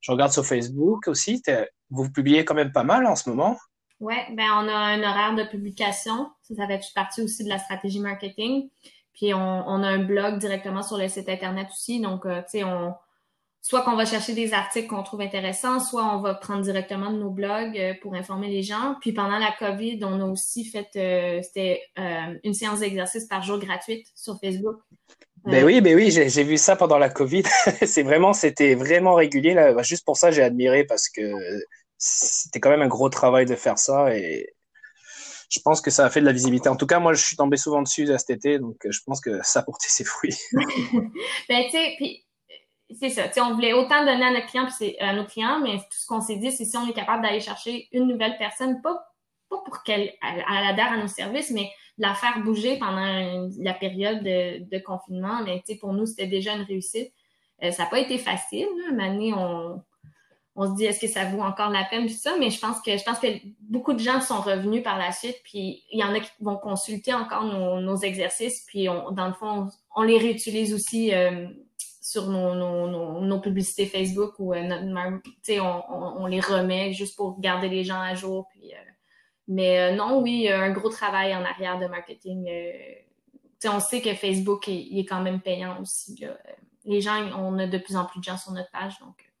je regarde sur Facebook aussi. Vous publiez quand même pas mal en ce moment. Oui, ben on a un horaire de publication. Ça, ça fait partie aussi de la stratégie marketing. Puis on, on, a un blog directement sur le site internet aussi. Donc, euh, tu sais, on soit qu'on va chercher des articles qu'on trouve intéressants, soit on va prendre directement de nos blogs euh, pour informer les gens. Puis pendant la COVID, on a aussi fait euh, c'était une séance d'exercice par jour gratuite sur Facebook. Ben oui, ben oui, j'ai vu ça pendant la COVID. c'est vraiment, c'était vraiment régulier. Là. Juste pour ça, j'ai admiré parce que c'était quand même un gros travail de faire ça et je pense que ça a fait de la visibilité. En tout cas, moi, je suis tombé souvent dessus cet été, donc euh, je pense que ça a porté ses fruits. ben, tu sais, puis c'est ça. On voulait autant donner à notre client, puis à nos clients, mais tout ce qu'on s'est dit, c'est si on est capable d'aller chercher une nouvelle personne, pas, pas pour qu'elle adhère à nos services, mais de la faire bouger pendant la période de, confinement. Mais tu sais, pour nous, c'était déjà une réussite. Euh, ça n'a pas été facile. Une année, on, on se dit est-ce que ça vaut encore la peine tout ça mais je pense que je pense que beaucoup de gens sont revenus par la suite puis il y en a qui vont consulter encore nos, exercices puis on, dans le fond on, les réutilise aussi euh, sur nos, nos, nos, publicités Facebook ou euh, notre on, on, les remet juste pour garder les gens à jour puis euh, mais non oui un gros travail en arrière de marketing on sait que Facebook il est quand même payant aussi les gens on a de plus en plus de gens sur notre page donc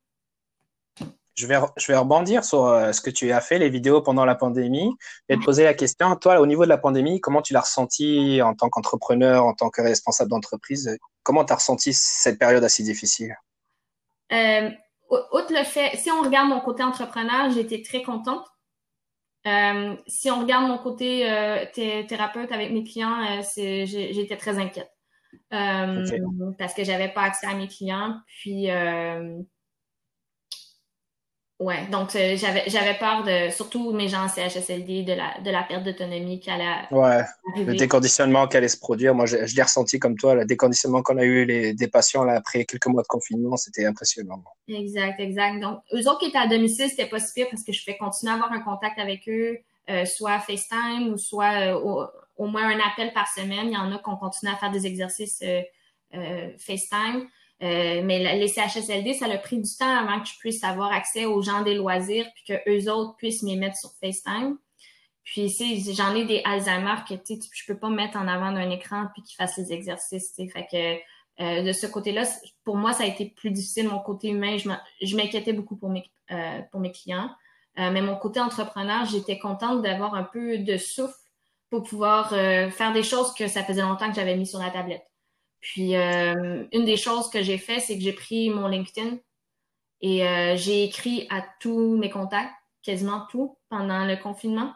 je vais, je vais rebondir sur euh, ce que tu as fait, les vidéos pendant la pandémie, et te poser la question, toi, au niveau de la pandémie, comment tu l'as ressenti en tant qu'entrepreneur, en tant que responsable d'entreprise? Comment tu as ressenti cette période assez difficile? Euh, Outre le fait, si on regarde mon côté entrepreneur, j'étais très contente. Euh, si on regarde mon côté euh, thérapeute avec mes clients, j'étais très inquiète. Parce que j'avais pas accès à mes clients. Puis Ouais, donc euh, j'avais j'avais peur de surtout mes gens en CHSLD de la de la perte d'autonomie qui allait Ouais, le déconditionnement qui allait se produire. Moi, je, l'ai ressenti comme toi, le déconditionnement qu'on a eu les, des patients là, après quelques mois de confinement, c'était impressionnant. Exact, exact. Donc, eux autres qui étaient à domicile, c'était pas si pire parce que je fais continuer à avoir un contact avec eux, euh, soit FaceTime ou soit euh, au, moins un appel par semaine. Il y en a qui ont continué à faire des exercices FaceTime. Euh, mais les CHSLD, ça a pris du temps avant que je puisse avoir accès aux gens des loisirs puis que eux autres puissent m'y mettre sur FaceTime. Puis j'en ai des Alzheimer que tu je peux pas mettre en avant d'un écran puis qu'ils fassent les exercices. Fait que euh, de ce côté-là, pour moi, ça a été plus difficile. Mon côté humain, je m'inquiétais beaucoup pour mes euh, pour mes clients. mais mon côté entrepreneur, j'étais contente d'avoir un peu de souffle pour pouvoir faire des choses que ça faisait longtemps que j'avais mis sur la tablette. Puis, euh, une des choses que j'ai fait, c'est que j'ai pris mon LinkedIn et euh, j'ai écrit à tous mes contacts, quasiment tout, pendant le confinement,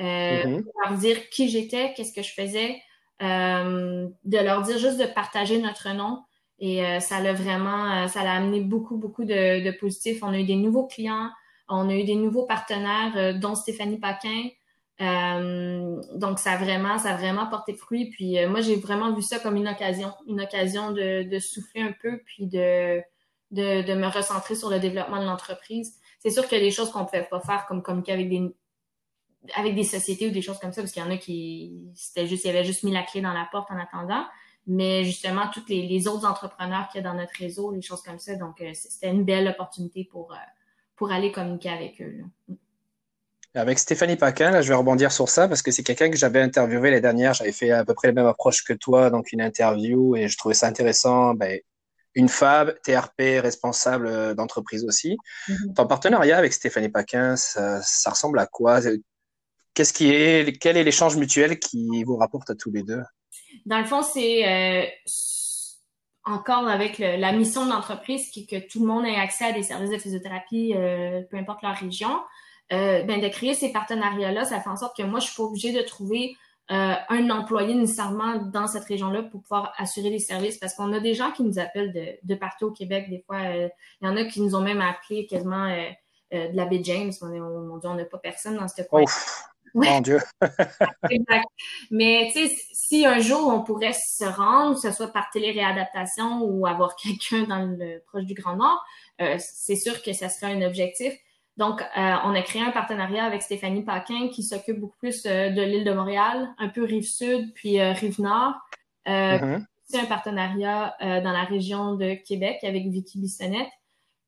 euh, mm-hmm. pour leur dire qui j'étais, qu'est-ce que je faisais, de leur dire juste de partager notre nom. Et ça l'a vraiment, ça l'a amené beaucoup, beaucoup de, de positifs. On a eu des nouveaux clients, on a eu des nouveaux partenaires, dont Stéphanie Paquin, euh, donc ça a vraiment, ça a vraiment porté fruit. Puis euh, moi, j'ai vraiment vu ça comme une occasion, une occasion de, de souffler un peu, puis de, de, de, me recentrer sur le développement de l'entreprise. C'est sûr qu'il y a des choses qu'on ne pouvait pas faire, comme communiquer avec des avec des sociétés ou des choses comme ça, parce qu'il y en a qui c'était juste, avait juste mis la clé dans la porte en attendant. Mais justement, tous les, les, autres entrepreneurs qu'il y a dans notre réseau, les choses comme ça. Donc, euh, c'était une belle opportunité pour, pour aller communiquer avec eux. Là. Avec Stéphanie Paquin, là, je vais rebondir sur ça parce que c'est quelqu'un que j'avais interviewé l'année dernière. J'avais fait à peu près la même approche que toi, donc une interview, et je trouvais ça intéressant. Ben, une femme, TRP, responsable euh, d'entreprise aussi. Mm-hmm. Ton partenariat avec Stéphanie Paquin, ça, ça ressemble à quoi? Qu'est-ce qui est, quel est l'échange mutuel qui vous rapporte à tous les deux? Dans le fond, c'est euh, encore avec la mission de l'entreprise qui est que tout le monde ait accès à des services de physiothérapie, euh, peu importe leur région. Euh, ben de créer ces partenariats-là, ça fait en sorte que moi, je suis pas obligée de trouver euh, un employé nécessairement dans cette région-là pour pouvoir assurer les services parce qu'on a des gens qui nous appellent de, de partout au Québec. Des fois, euh, il y en a qui nous ont même appelé quasiment de la baie James. On, est, on, on n'a pas personne dans ce coin. Mon Dieu. exact. Mais tu sais, si un jour on pourrait se rendre, que ce soit par téléréadaptation ou avoir quelqu'un dans le proche du Grand Nord, euh, c'est sûr que ça serait un objectif. Donc, euh, on a créé un partenariat avec Stéphanie Paquin qui s'occupe beaucoup plus euh, de l'île de Montréal, un peu rive sud, puis rive nord. Mm-hmm. C'est un partenariat dans la région de Québec avec Vicky Bissonnette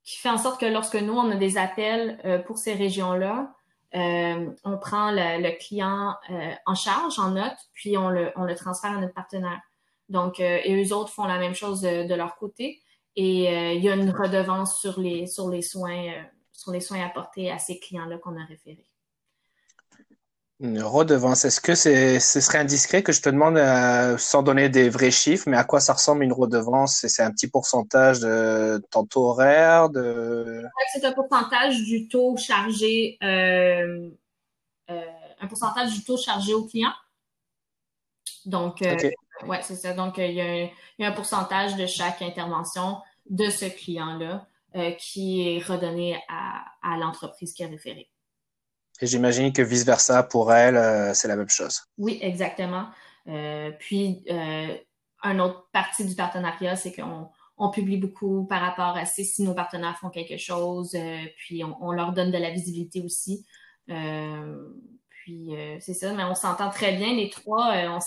qui fait en sorte que lorsque nous, on a des appels pour ces régions-là, euh, on prend le, client euh, en charge, en note, puis on le, on le transfère à notre partenaire. Donc, euh, et eux autres font la même chose de, leur côté. Et il y a une redevance sur les, sur les soins, sur les soins apportés à ces clients-là qu'on a référés. Une redevance. Est-ce que c'est, ce serait indiscret que je te demande, euh, sans donner des vrais chiffres, mais à quoi ça ressemble une redevance? C'est un petit pourcentage de ton taux horaire de... C'est un pourcentage du taux chargé, euh, euh, un pourcentage du taux chargé au client. Donc, ouais, c'est ça. Donc, il y, a un, un pourcentage de chaque intervention de ce client-là qui est redonné à, à l'entreprise qui a référé. Et j'imagine que vice-versa, pour elle, euh, c'est la même chose. Oui, exactement. Euh, puis, euh, une autre partie du partenariat, c'est qu'on on publie beaucoup par rapport à si nos partenaires font quelque chose, puis on, leur donne de la visibilité aussi. puis, c'est ça, mais on s'entend très bien, les trois. on,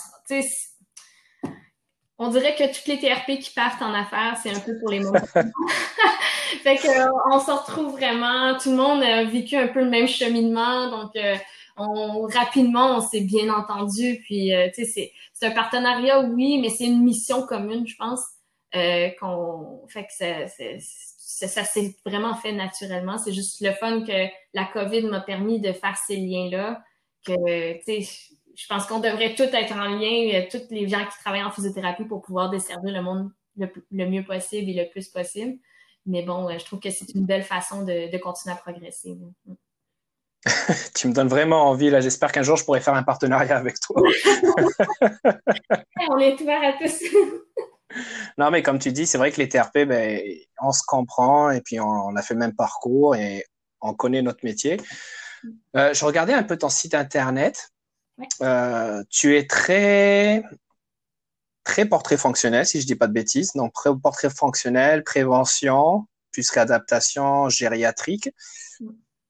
on dirait que toutes les TRP qui partent en affaires, c'est un peu pour les moments. fait que euh, on se retrouve vraiment, tout le monde a vécu un peu le même cheminement, donc euh, on rapidement on s'est bien entendu, puis euh, tu sais c'est un partenariat oui, mais c'est une mission commune, je pense, qu'on fait que ça, ça, ça s'est vraiment fait naturellement. C'est juste le fun que la COVID m'a permis de faire ces liens là, que tu sais je pense qu'on devrait tous être en lien, tous les gens qui travaillent en physiothérapie pour pouvoir desservir le monde le, mieux possible et le plus possible. Mais bon, je trouve que c'est une belle façon de, continuer à progresser. tu me donnes vraiment envie. Là, j'espère qu'un jour je pourrai faire un partenariat avec toi. on est ouvert à tous. non, mais comme tu dis, c'est vrai que les TRP, ben, on se comprend et puis on, a fait le même parcours et on connaît notre métier. Euh, je regardais un peu ton site internet. Euh, tu es très très portrait fonctionnel, si je dis pas de bêtises. Donc, portrait fonctionnel, prévention, plus réadaptation gériatrique.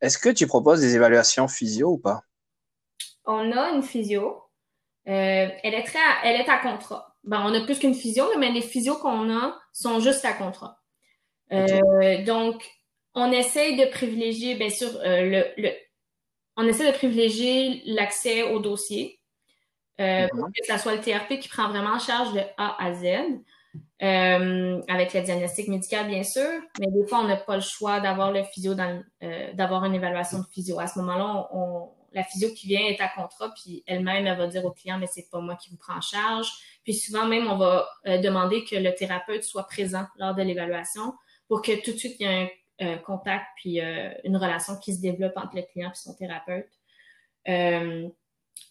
Est-ce que tu proposes des évaluations physio ou pas? On a une physio. Euh, elle est très, elle est à contrat. Ben, on a plus qu'une physio, mais les physios qu'on a sont juste à contrat. Euh, donc, on essaye de privilégier, bien sûr, euh, le, le, on essaie de privilégier l'accès au dossier. Euh, pour que ce soit le TRP qui prend vraiment en charge de A à Z, euh, avec le diagnostic médical, bien sûr, mais des fois, on n'a pas le choix d'avoir le physio, dans, euh, d'avoir une évaluation de physio. À ce moment-là, on, la physio qui vient est à contrat, puis elle-même, elle va dire au client, mais c'est pas moi qui vous prends en charge. Puis souvent, même, on va demander que le thérapeute soit présent lors de l'évaluation pour que tout de suite, il y ait un contact puis une relation qui se développe entre le client et son thérapeute.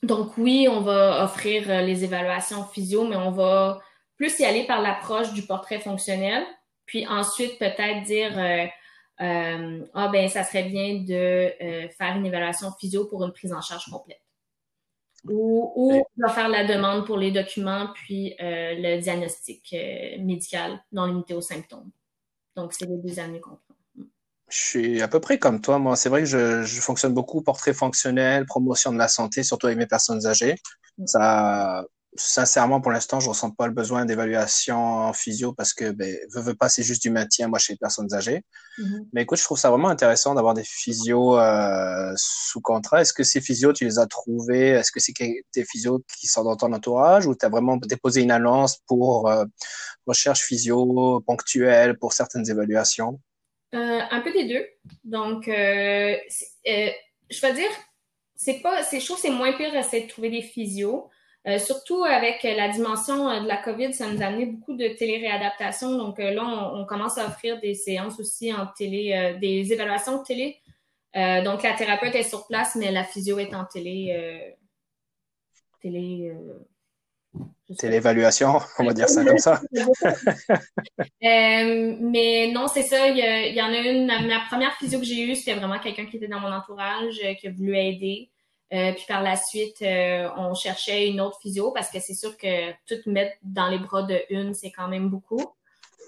Donc oui, on va offrir euh, les évaluations physio, mais on va plus y aller par l'approche du portrait fonctionnel, puis ensuite peut-être dire euh, euh, ah ben ça serait bien de faire une évaluation physio pour une prise en charge complète. Ou, ou on va faire la demande pour les documents puis le diagnostic médical non limité aux symptômes. Donc c'est les deux années qu'on je suis à peu près comme toi. Moi, c'est vrai que je, je, fonctionne beaucoup portrait fonctionnel, promotion de la santé, surtout avec mes personnes âgées. Mm. Ça, sincèrement, pour l'instant, je ressens pas le besoin d'évaluation en physio parce que, ben, veux, veux pas, c'est juste du maintien, moi, chez les personnes âgées. Mm-hmm. Mais écoute, je trouve ça vraiment intéressant d'avoir des physios euh, sous contrat. Est-ce que ces physios, tu les as trouvés? Est-ce que c'est des physios qui sont dans ton entourage ou tu as vraiment déposé une annonce pour euh, recherche physio ponctuelle pour certaines évaluations? Euh, un peu des deux. Donc, euh, euh, je veux dire, c'est pas, c'est, trouve c'est moins pire d'essayer de trouver des physios. Euh, surtout avec la dimension de la COVID, ça nous a amené beaucoup de télé-réadaptation. Donc là, on, commence à offrir des séances aussi en télé, des évaluations de télé. donc la thérapeute est sur place, mais la physio est en télé. télé c'est l'évaluation, on va dire ça comme ça. Euh, mais non, c'est ça. Il y, en a une. La, première physio que j'ai eue, c'était vraiment quelqu'un qui était dans mon entourage, euh, qui a voulu aider. Euh, puis par la suite, on cherchait une autre physio parce que c'est sûr que tout mettre dans les bras de une, c'est quand même beaucoup.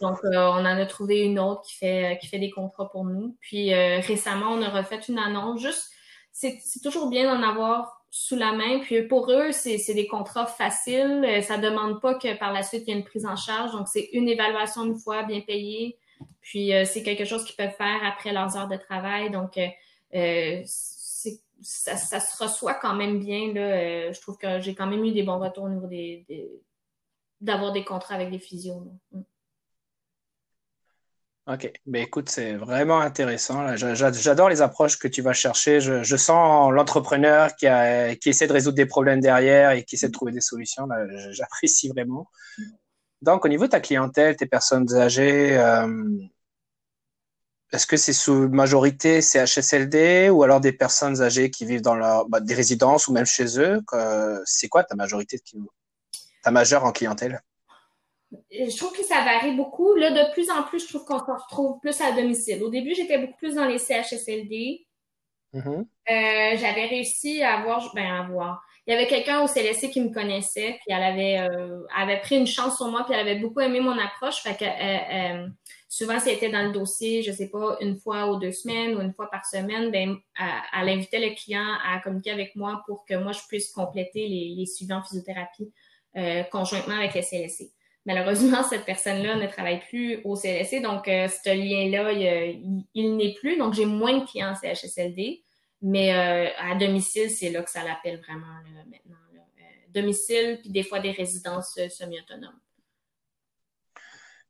Donc, on en a trouvé une autre qui fait qui fait des contrats pour nous. Puis récemment, on a refait une annonce. Juste, c'est toujours bien d'en avoir sous la main. Puis pour eux, c'est des contrats faciles. Euh, ça demande pas que par la suite, il y ait une prise en charge. Donc, c'est une évaluation une fois, bien payée. Puis euh, c'est quelque chose qu'ils peuvent faire après leurs heures de travail. Donc, euh, ça, ça, se reçoit quand même bien. Là. je trouve que j'ai quand même eu des bons retours au niveau des, d'avoir des contrats avec des physios. Ok, ben écoute, c'est vraiment intéressant. J'adore les approches que tu vas chercher. Je, sens l'entrepreneur qui, qui essaie de résoudre des problèmes derrière et qui essaie de trouver des solutions. J'apprécie vraiment. Donc, au niveau de ta clientèle, tes personnes âgées, euh, est-ce que c'est sous majorité CHSLD ou alors des personnes âgées qui vivent dans leur, bah, des résidences ou même chez eux? C'est quoi ta majorité de ta majeure en clientèle? Je trouve que ça varie beaucoup. Là, de plus en plus, je trouve qu'on se retrouve plus à domicile. Au début, j'étais beaucoup plus dans les CHSLD. Mm-hmm. Euh, j'avais réussi à avoir, ben, à avoir. Il y avait quelqu'un au CLSC qui me connaissait, puis elle avait, euh, avait pris une chance sur moi, puis elle avait beaucoup aimé mon approche. Fait que euh, euh souvent, c'était dans le dossier, je sais pas, une fois ou deux semaines ou une fois par semaine, ben, elle, invitait le client à communiquer avec moi pour que moi, je puisse compléter les, les suivants physiothérapie conjointement avec le CLSC. Malheureusement, cette personne-là ne travaille plus au CLSC, donc euh, ce lien-là, il, n'est plus. Donc, j'ai moins de clients CHSLD, mais euh, à domicile, c'est là que ça l'appelle vraiment maintenant. Euh, domicile, puis des fois des résidences semi-autonomes.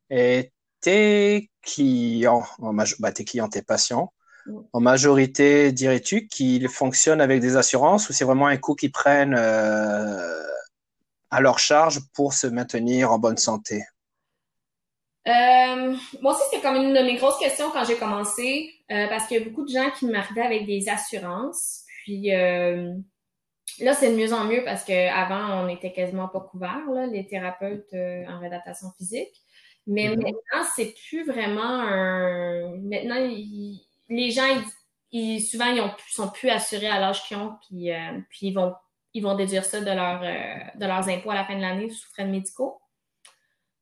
Et tes clients, bah, tes clients, tes patients, en majorité, dirais-tu qu'ils fonctionnent avec des assurances ou c'est vraiment un coût qu'ils prennent à leur charge pour se maintenir en bonne santé? Euh, moi aussi, c'était comme une de mes grosses questions quand j'ai commencé, euh, parce qu'il y a beaucoup de gens qui m'arrivaient avec des assurances. Puis euh, là, c'est de mieux en mieux parce qu'avant, on n'était quasiment pas couverts, les thérapeutes en réadaptation physique. Mais mm-hmm. maintenant, c'est plus vraiment un. Maintenant, les gens, ils, souvent, ils ont, sont plus assurés à l'âge qu'ils ont, puis, puis ils vont ils vont déduire ça de, leur, euh, de leurs impôts à la fin de l'année sous frais médicaux.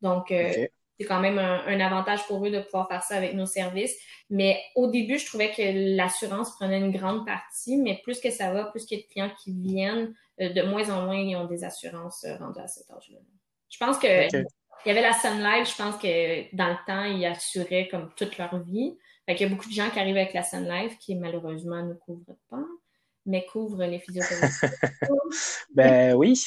Donc, euh, c'est quand même un, avantage pour eux de pouvoir faire ça avec nos services. Mais au début, je trouvais que l'assurance prenait une grande partie, mais plus que ça va, plus qu'il y a de clients qui viennent, euh, de moins en moins, ils ont des assurances rendues à cet âge-là. Je pense que il y avait la Sun Life, je pense que dans le temps, ils assuraient comme toute leur vie. Fait qu'il y a beaucoup de gens qui arrivent avec la Sun Life qui malheureusement ne couvrent pas mais couvre les physiothérapeutes. ben oui,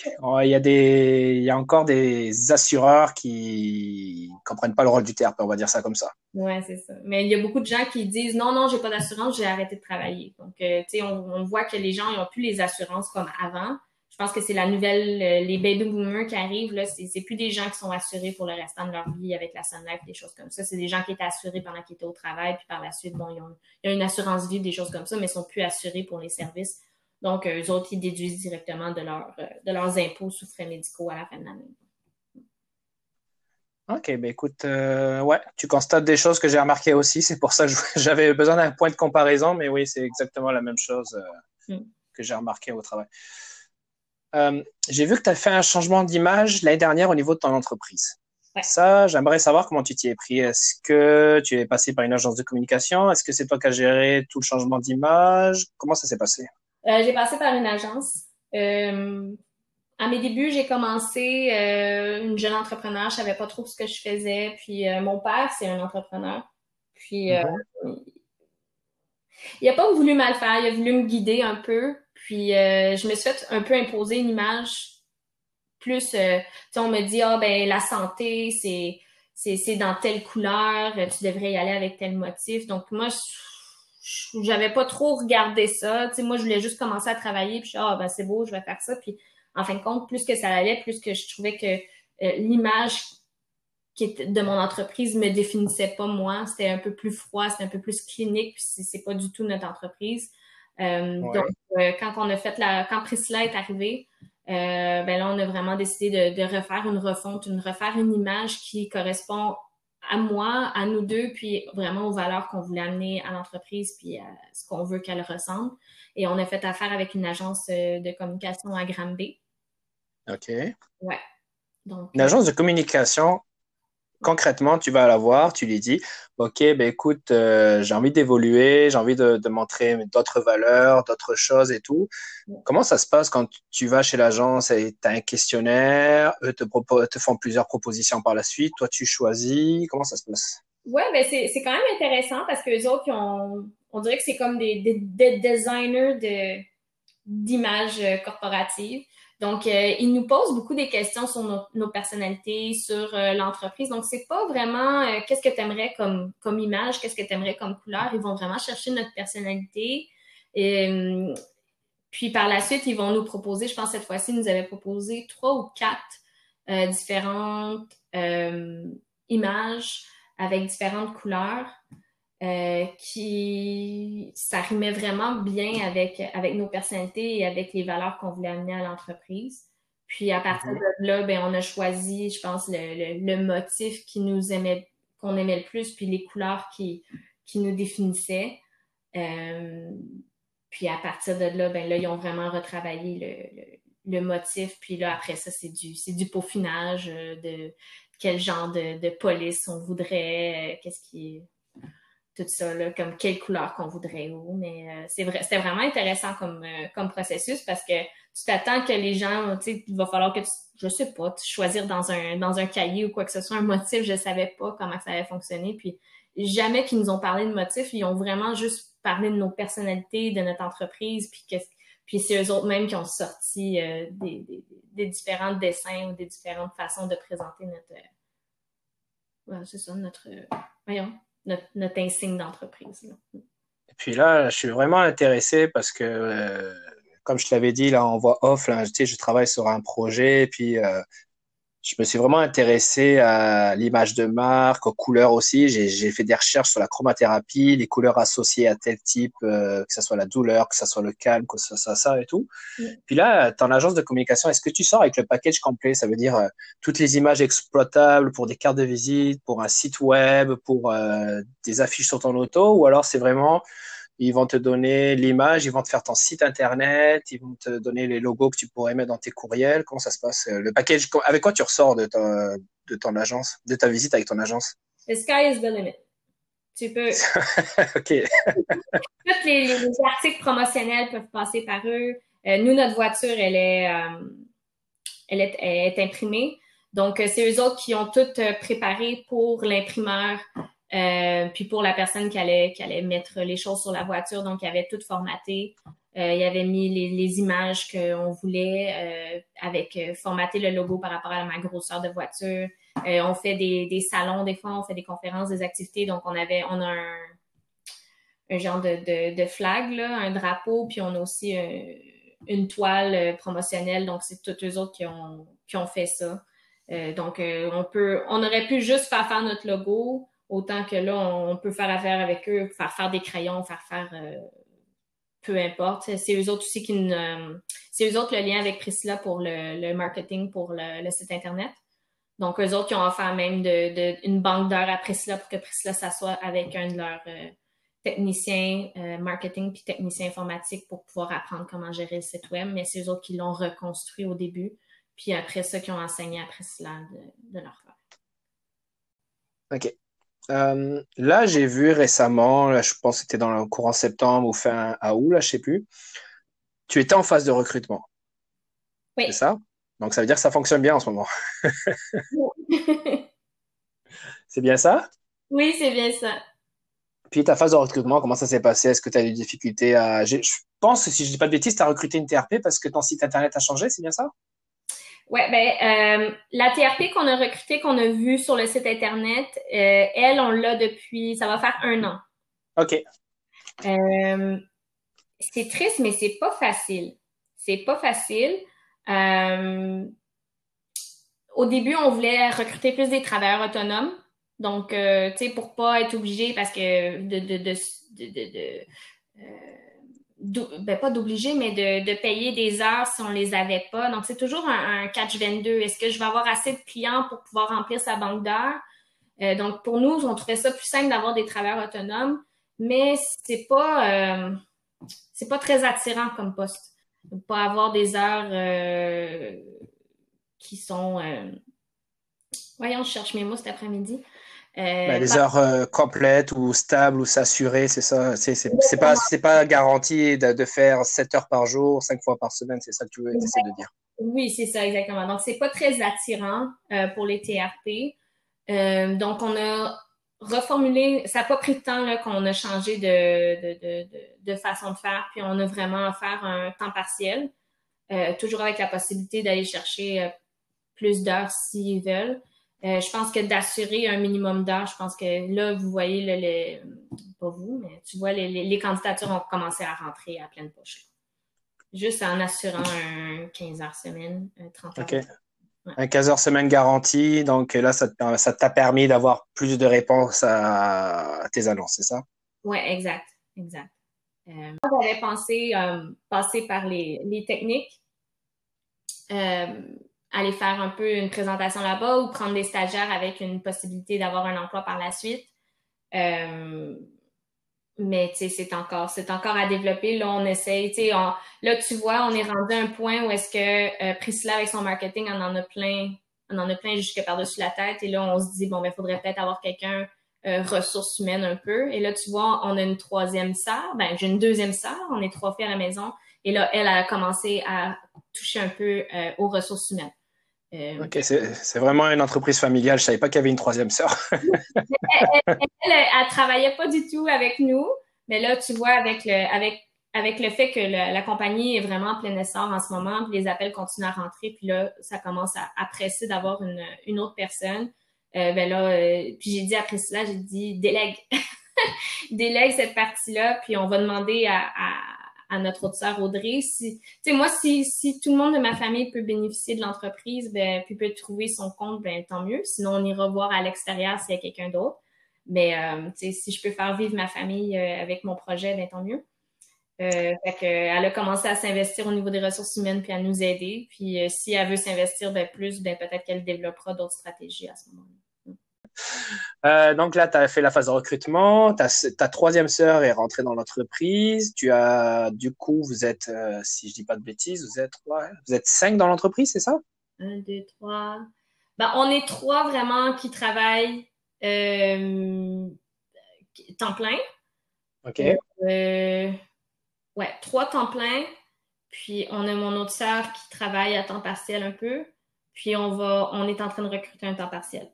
il y a des, il y a encore des assureurs qui comprennent pas le rôle du terme, on va dire ça comme ça. Ouais, c'est ça. Mais il y a beaucoup de gens qui disent non, non, j'ai pas d'assurance, j'ai arrêté de travailler. Donc, euh, tu sais, on, on, voit que les gens n'ont plus les assurances comme avant. Je pense que c'est la nouvelle, euh, les baby boomers qui arrivent, là, c'est plus des gens qui sont assurés pour le restant de leur vie avec la Sun Life, des choses comme ça. C'est des gens qui étaient assurés pendant qu'ils étaient au travail, puis par la suite, bon, ils ont, ils ont une assurance vie, des choses comme ça, mais ils sont plus assurés pour les services. Donc, euh, eux autres, ils déduisent directement de, leur, euh, de leurs impôts sous frais médicaux à la fin de l'année. OK, ben écoute, ouais, tu constates des choses que j'ai remarquées aussi. C'est pour ça que j'avais besoin d'un point de comparaison, mais oui, c'est exactement la même chose mm. que j'ai remarqué au travail. Euh, j'ai vu que tu as fait un changement d'image l'année dernière au niveau de ton entreprise. Ça, j'aimerais savoir comment tu t'y es pris. Est-ce que tu es passé par une agence de communication? Est-ce que c'est toi qui as géré tout le changement d'image? Comment ça s'est passé? Euh, j'ai passé par une agence. Euh, à mes débuts, j'ai commencé une jeune entrepreneur. Je savais pas trop ce que je faisais. Puis mon père, c'est un entrepreneur. Puis mm-hmm. Il a pas voulu mal faire. Il a voulu me guider un peu. Puis je me suis fait un peu imposer une image plus. on me dit ah ben la santé c'est c'est dans telle couleur. Tu devrais y aller avec tel motif. Donc moi j'avais pas trop regardé ça. Tu moi je voulais juste commencer à travailler. Puis ah ben c'est beau, je vais faire ça. Puis en fin de compte, plus que ça allait, plus que je trouvais que euh, l'image de mon entreprise me définissait pas moi. C'était un peu plus froid, c'était un peu plus clinique, puis c'est pas du tout notre entreprise. Euh, donc, euh, quand on a fait la, quand Priscilla est arrivée, ben là, on a vraiment décidé de, refaire une refonte, une refaire une image qui correspond à moi, à nous deux, puis vraiment aux valeurs qu'on voulait amener à l'entreprise, puis à ce qu'on veut qu'elle ressemble. Et on a fait affaire avec une agence de communication à Granby. OK. Ouais. Donc, une agence de communication, concrètement, tu vas la voir, tu lui dis, OK, ben écoute, euh, j'ai envie d'évoluer, j'ai envie de, montrer d'autres valeurs, d'autres choses et tout. Comment ça se passe quand tu vas chez l'agence et tu as un questionnaire, eux te, te font plusieurs propositions par la suite, toi tu choisis, comment ça se passe? Ouais, ben c'est quand même intéressant parce que les autres, on dirait que c'est comme des, des, designers de d'images corporatives. Donc, euh, ils nous posent beaucoup des questions sur nos, personnalités, sur euh, l'entreprise. Donc, c'est pas vraiment euh, qu'est-ce que tu aimerais comme, comme image, qu'est-ce que tu aimerais comme couleur. Ils vont vraiment chercher notre personnalité. Et, puis, par la suite, ils vont nous proposer, je pense cette fois-ci, ils nous avaient proposé trois ou quatre différentes images avec différentes couleurs. Euh, qui s'arrimait vraiment bien avec, avec nos personnalités et avec les valeurs qu'on voulait amener à l'entreprise. Puis à partir mhm. de là, ben, on a choisi, je pense, le, le, motif qui nous aimait, qu'on aimait le plus, puis les couleurs qui, qui nous définissaient. Euh, puis à partir de là, ben là, ils ont vraiment retravaillé le, le, motif. Puis là, après ça, c'est du, c'est du peaufinage euh, de quel genre de, de police on voudrait, euh, qu'est-ce qui est tout ça, là, comme quelle couleur qu'on voudrait où. Mais euh, c'est vrai, c'était vraiment intéressant comme, euh, comme processus parce que tu t'attends que les gens, tu sais, il va falloir que tu, je sais pas, choisir dans un, dans un cahier ou quoi que ce soit un motif. Je savais pas comment ça allait fonctionner. Puis jamais qu'ils nous ont parlé de motif, ils ont vraiment juste parlé de nos personnalités, de notre entreprise, puis que puis c'est eux autres même qui ont sorti euh, des, des, des, différents dessins ou des différentes façons de présenter notre. Euh, c'est ça, notre. voyons, notre, insigne d'entreprise. Et puis là, je suis vraiment intéressé parce que, euh, comme je te l'avais dit, là, en voix off, là, je travaille sur un projet, et puis euh, je me suis vraiment intéressé à l'image de marque, aux couleurs aussi. J'ai fait des recherches sur la chromathérapie, les couleurs associées à tel type, euh, que ce soit la douleur, que ce soit le calme, que ce soit ça et tout. Puis là, ton agence de communication, est-ce que tu sors avec le package complet? Ça veut dire euh, toutes les images exploitables pour des cartes de visite, pour un site web, pour euh, des affiches sur ton auto, ou alors c'est vraiment ils vont te donner l'image, ils vont te faire ton site internet, ils vont te donner les logos que tu pourrais mettre dans tes courriels. Comment ça se passe euh, Le package, avec quoi tu ressors de ton, de ton agence, de ta visite avec ton agence? The sky is the limit. Tu peux. ok. Tous les, articles promotionnels peuvent passer par eux. Euh, nous, notre voiture, elle est, euh, elle est, elle est imprimée. Donc, c'est eux autres qui ont tout préparé pour l'imprimeur. Euh, puis pour la personne qui allait, qui allait mettre les choses sur la voiture, donc il avait tout formaté. Euh, il avait mis les, les images qu'on voulait euh, avec euh, formater le logo par rapport à ma grosseur de voiture. on fait des, des, salons des fois, on fait des conférences, des activités. Donc on avait, on a un, un genre de, de, de, flag, là, un drapeau, puis on a aussi une toile promotionnelle. Donc c'est tous eux autres qui ont, qui ont fait ça. donc on peut, on aurait pu juste faire faire notre logo Autant que là, on, peut faire affaire avec eux, faire faire des crayons, faire faire euh, peu importe. C'est eux autres aussi qui nous, c'est eux autres le lien avec Priscilla pour le, marketing pour le, site internet. Donc eux autres qui ont offert même de, une banque d'heures à Priscilla pour que Priscilla s'assoie avec un de leurs euh, techniciens euh, marketing puis techniciens informatiques pour pouvoir apprendre comment gérer le site web. Mais c'est eux autres qui l'ont reconstruit au début, puis après ça qui ont enseigné à Priscilla de, de leur faire. OK. Euh, là, j'ai vu récemment, là, je pense que c'était dans le courant septembre ou fin août, là, je sais plus. Tu étais en phase de recrutement. Oui. C'est ça? Donc ça veut dire que ça fonctionne bien en ce moment. c'est bien ça? Oui, c'est bien ça. Puis ta phase de recrutement, comment ça s'est passé? Est-ce que tu as eu des difficultés à... Je pense que si je dis pas de bêtises, tu as recruté une TRP parce que ton site internet a changé, c'est bien ça? Ouais, ben euh, la TRP qu'on a recrutée, qu'on a vue sur le site internet, euh, elle, on l'a depuis, ça va faire un an. OK. Euh, c'est triste, mais c'est pas facile. C'est pas facile. Au début, on voulait recruter plus des travailleurs autonomes. Donc, tu sais, pour pas être obligé, parce que de, de, de, de, ben pas d'obliger, mais de, de payer des heures si on les avait pas. Donc, c'est toujours un, catch 22. Est-ce que je vais avoir assez de clients pour pouvoir remplir sa banque d'heures? Euh, donc, pour nous, on trouvait ça plus simple d'avoir des travailleurs autonomes, mais c'est pas, euh, c'est pas très attirant comme poste. Donc, pas avoir des heures euh, qui sont, voyons, je cherche mes mots cet après-midi. Euh, ben, des heures euh, complètes ou stables ou s'assurer, c'est ça. C'est, c'est, c'est pas, c'est pas garanti de, de, faire 7 heures par jour, 5 fois par semaine, c'est ça que tu veux essayer de dire. Oui, c'est ça, exactement. Donc, c'est pas très attirant euh, pour les TRP. Euh, donc, on a reformulé, ça n'a pas pris de temps là, qu'on a changé de, de, de, de, façon de faire, puis on a vraiment faire un temps partiel, toujours avec la possibilité d'aller chercher plus d'heures s'ils veulent. Euh, je pense que d'assurer un minimum d'heures, je pense que là, vous voyez, le, pas vous, mais tu vois, les, les, candidatures ont commencé à rentrer à pleine poche. Juste en assurant un 15 heures semaine, 30 heures. OK. Un 15 heures semaine garanti. Donc là, ça, ça t'a permis d'avoir plus de réponses à, tes annonces, c'est ça? Oui, exact. Exact. Euh, J'avais pensé euh, passer par les, les techniques. Euh, aller faire un peu une présentation là-bas ou prendre des stagiaires avec une possibilité d'avoir un emploi par la suite. Euh, mais c'est encore, c'est encore à développer. Là, on essaye. Tu sais, là, tu vois, on est rendu à un point où est-ce que euh, Priscilla avec son marketing, on en a plein, on en a plein jusque par-dessus la tête. Et là, on se dit bon, ben, faudrait peut-être avoir quelqu'un euh, ressources humaines un peu. Et là, tu vois, on a une troisième sœur. Ben, j'ai une deuxième sœur. On est trois filles à la maison. Et là, elle a commencé à toucher un peu euh, aux ressources humaines. Euh, ok, c'est vraiment une entreprise familiale. Je savais pas qu'il y avait une troisième sœur. elle, elle, elle, travaillait pas du tout avec nous, mais là, tu vois, avec le, avec, avec le fait que la compagnie est vraiment en plein essor en ce moment, puis les appels continuent à rentrer, puis là, ça commence à, à presser d'avoir une, une autre personne. Euh, ben là, euh, puis j'ai dit après cela, j'ai dit délègue, délègue cette partie-là, puis on va demander à, à à notre autre sœur Audrey. Si, tu sais, moi, si, tout le monde de ma famille peut bénéficier de l'entreprise, ben, puis peut trouver son compte, ben, tant mieux. Sinon, on ira voir à l'extérieur s'il y a quelqu'un d'autre. Mais, euh, tu sais, si je peux faire vivre ma famille euh, avec mon projet, ben, tant mieux. Euh, fait que, elle a commencé à s'investir au niveau des ressources humaines puis à nous aider. Puis, si elle veut s'investir ben, plus, peut-être qu'elle développera d'autres stratégies à ce moment-là. Euh, donc là, tu as fait la phase de recrutement, ta, ta troisième sœur est rentrée dans l'entreprise, tu as, du coup, vous êtes, euh, si je dis pas de bêtises, vous êtes, ouais, vous êtes cinq dans l'entreprise, c'est ça? Un, deux, trois. Ben, on est trois vraiment qui travaillent euh, temps plein. OK. Ouais, trois temps plein. Puis on a mon autre sœur qui travaille à temps partiel un peu. Puis on va, on est en train de recruter un temps partiel.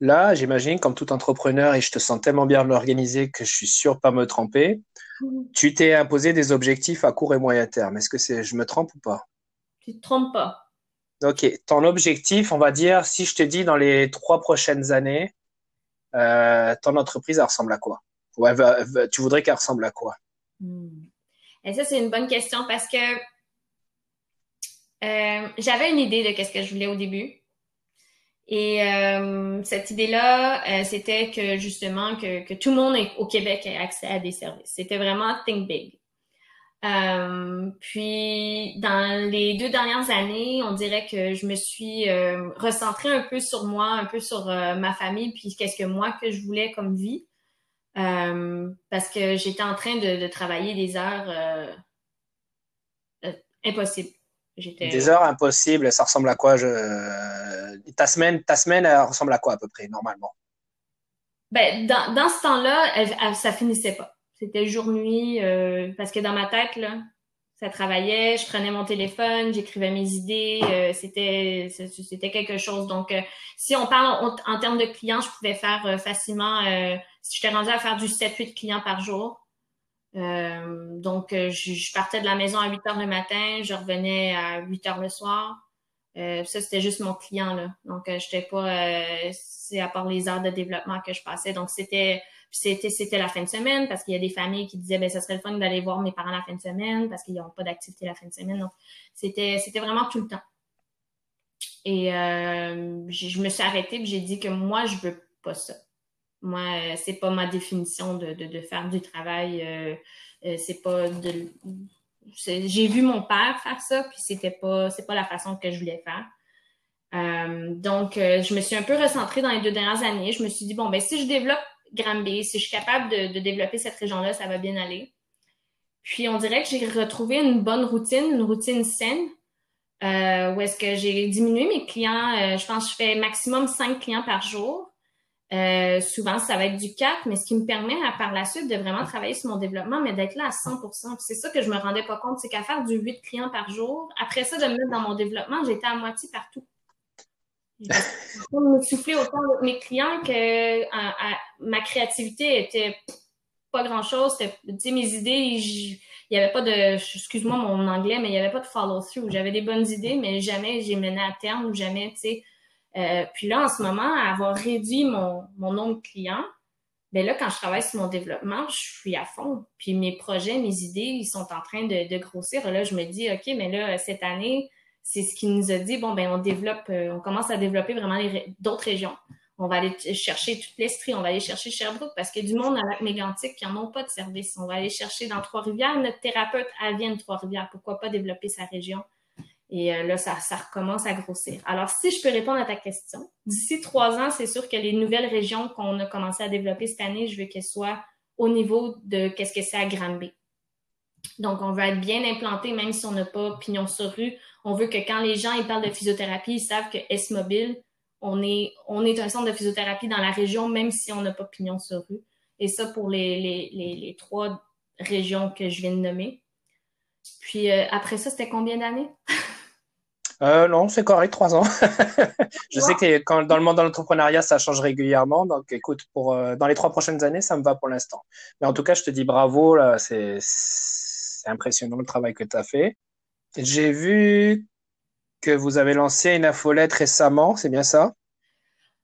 Là, j'imagine, comme tout entrepreneur, et je te sens tellement bien organisé que je suis sûr pas me tromper, mmh. tu t'es imposé des objectifs à court et moyen terme. Est-ce que c'est, je me trompe ou pas? Tu te trompes pas. Ok. Ton objectif, on va dire, si je te dis dans les trois prochaines années, euh, ton entreprise, elle ressemble à quoi? Ouais, tu voudrais qu'elle ressemble à quoi? Mmh. Et ça, c'est une bonne question parce que euh, j'avais une idée de qu'est-ce que je voulais au début. Et euh, cette idée-là, euh, c'était que justement que, que, tout le monde au Québec ait accès à des services. C'était vraiment think big. Euh, puis dans les deux dernières années, on dirait que je me suis euh, recentrée un peu sur moi, un peu sur euh, ma famille, puis qu'est-ce que moi que je voulais comme vie, parce que j'étais en train de, de travailler des heures impossibles. Des heures impossibles, ça ressemble à quoi je... ta, semaine, ta semaine, elle ressemble à quoi à peu près, normalement? Ben, dans, dans ce temps-là, ça finissait pas. C'était jour-nuit, euh, parce que dans ma tête, là, Ça travaillait, je prenais mon téléphone, j'écrivais mes idées, euh, c'était c'était quelque chose. Donc, euh, si on parle en, termes de clients, je pouvais faire euh, facilement, si j'étais rendue à faire du 7-8 clients par jour. Donc, je, je, partais de la maison à 8 heures le matin, je revenais à 8 heures le soir. ça, c'était juste mon client, là. Donc, j'étais pas, c'est à part les heures de développement que je passais. Donc, c'était c'était, c'était la fin de semaine parce qu'il y a des familles qui disaient, ben, ça serait le fun d'aller voir mes parents la fin de semaine parce qu'ils n'ont pas d'activité la fin de semaine. Donc, c'était, c'était vraiment tout le temps. Et euh, je me suis arrêtée et j'ai dit que moi, je veux pas ça. Moi, euh, c'est pas ma définition de, de, de faire du travail. Euh, euh c'est pas de. J'ai vu mon père faire ça, puis c'était pas, c'est pas la façon que je voulais faire. Euh, donc, je me suis un peu recentrée dans les deux dernières années. Je me suis dit, bon, ben si je développe Granby. Si je suis capable de, développer cette région-là, ça va bien aller. Puis on dirait que j'ai retrouvé une bonne routine, une routine saine, euh, où est-ce que j'ai diminué mes clients. Euh, je pense que je fais maximum 5 clients par jour. Euh, souvent, ça va être du 4, mais ce qui me permet à, par la suite de vraiment travailler sur mon développement, mais d'être là à 100% C'est ça que je me rendais pas compte, c'est qu'à faire du 8 clients par jour, après ça, de me mettre dans mon développement, j'étais à moitié partout. Je me souffler autant de mes clients que ma créativité était pas grand chose. C'était, mes idées, il y avait pas de, excuse-moi mon anglais, mais il y avait pas de follow-through. J'avais des bonnes idées, mais jamais j'ai mené à terme ou jamais, tu sais. Euh, puis là, en ce moment, avoir réduit mon, mon nombre de clients, ben là, quand je travaille sur mon développement, je suis à fond. Puis mes projets, mes idées, ils sont en train de, grossir. Là, je me dis, OK, mais là, cette année, c'est ce qui nous a dit, bon, ben, on développe, euh, on commence à développer vraiment d'autres régions. On va aller chercher toute l'Estrie, on va aller chercher Sherbrooke parce qu'il y a du monde à lac mégantic qui n'en ont pas de service. On va aller chercher dans Trois-Rivières. Notre thérapeute, elle vient de Trois-Rivières. Pourquoi pas développer sa région? Et euh, là, ça, recommence à grossir. Alors, si je peux répondre à ta question, d'ici trois ans, c'est sûr que les nouvelles régions qu'on a commencé à développer cette année, je veux qu'elles soient au niveau de qu'est-ce que c'est à Granby. Donc, on veut être bien implanté, même si on n'a pas pignon sur rue. On veut que quand les gens ils parlent de physiothérapie, ils savent que S-Mobile, on est, on est un centre de physiothérapie dans la région, même si on n'a pas pignon sur rue. Et ça pour les, trois régions que je viens de nommer. Puis euh, après ça, c'était combien d'années? euh, non, c'est correct, trois ans. je sais que quand, dans le monde de l'entrepreneuriat, ça change régulièrement. Donc, écoute, pour euh, dans les trois prochaines années, ça me va pour l'instant. Mais en tout cas, je te dis bravo. Là, c'est c'est impressionnant le travail que tu as fait. J'ai vu que vous avez lancé une infolette récemment, c'est bien ça?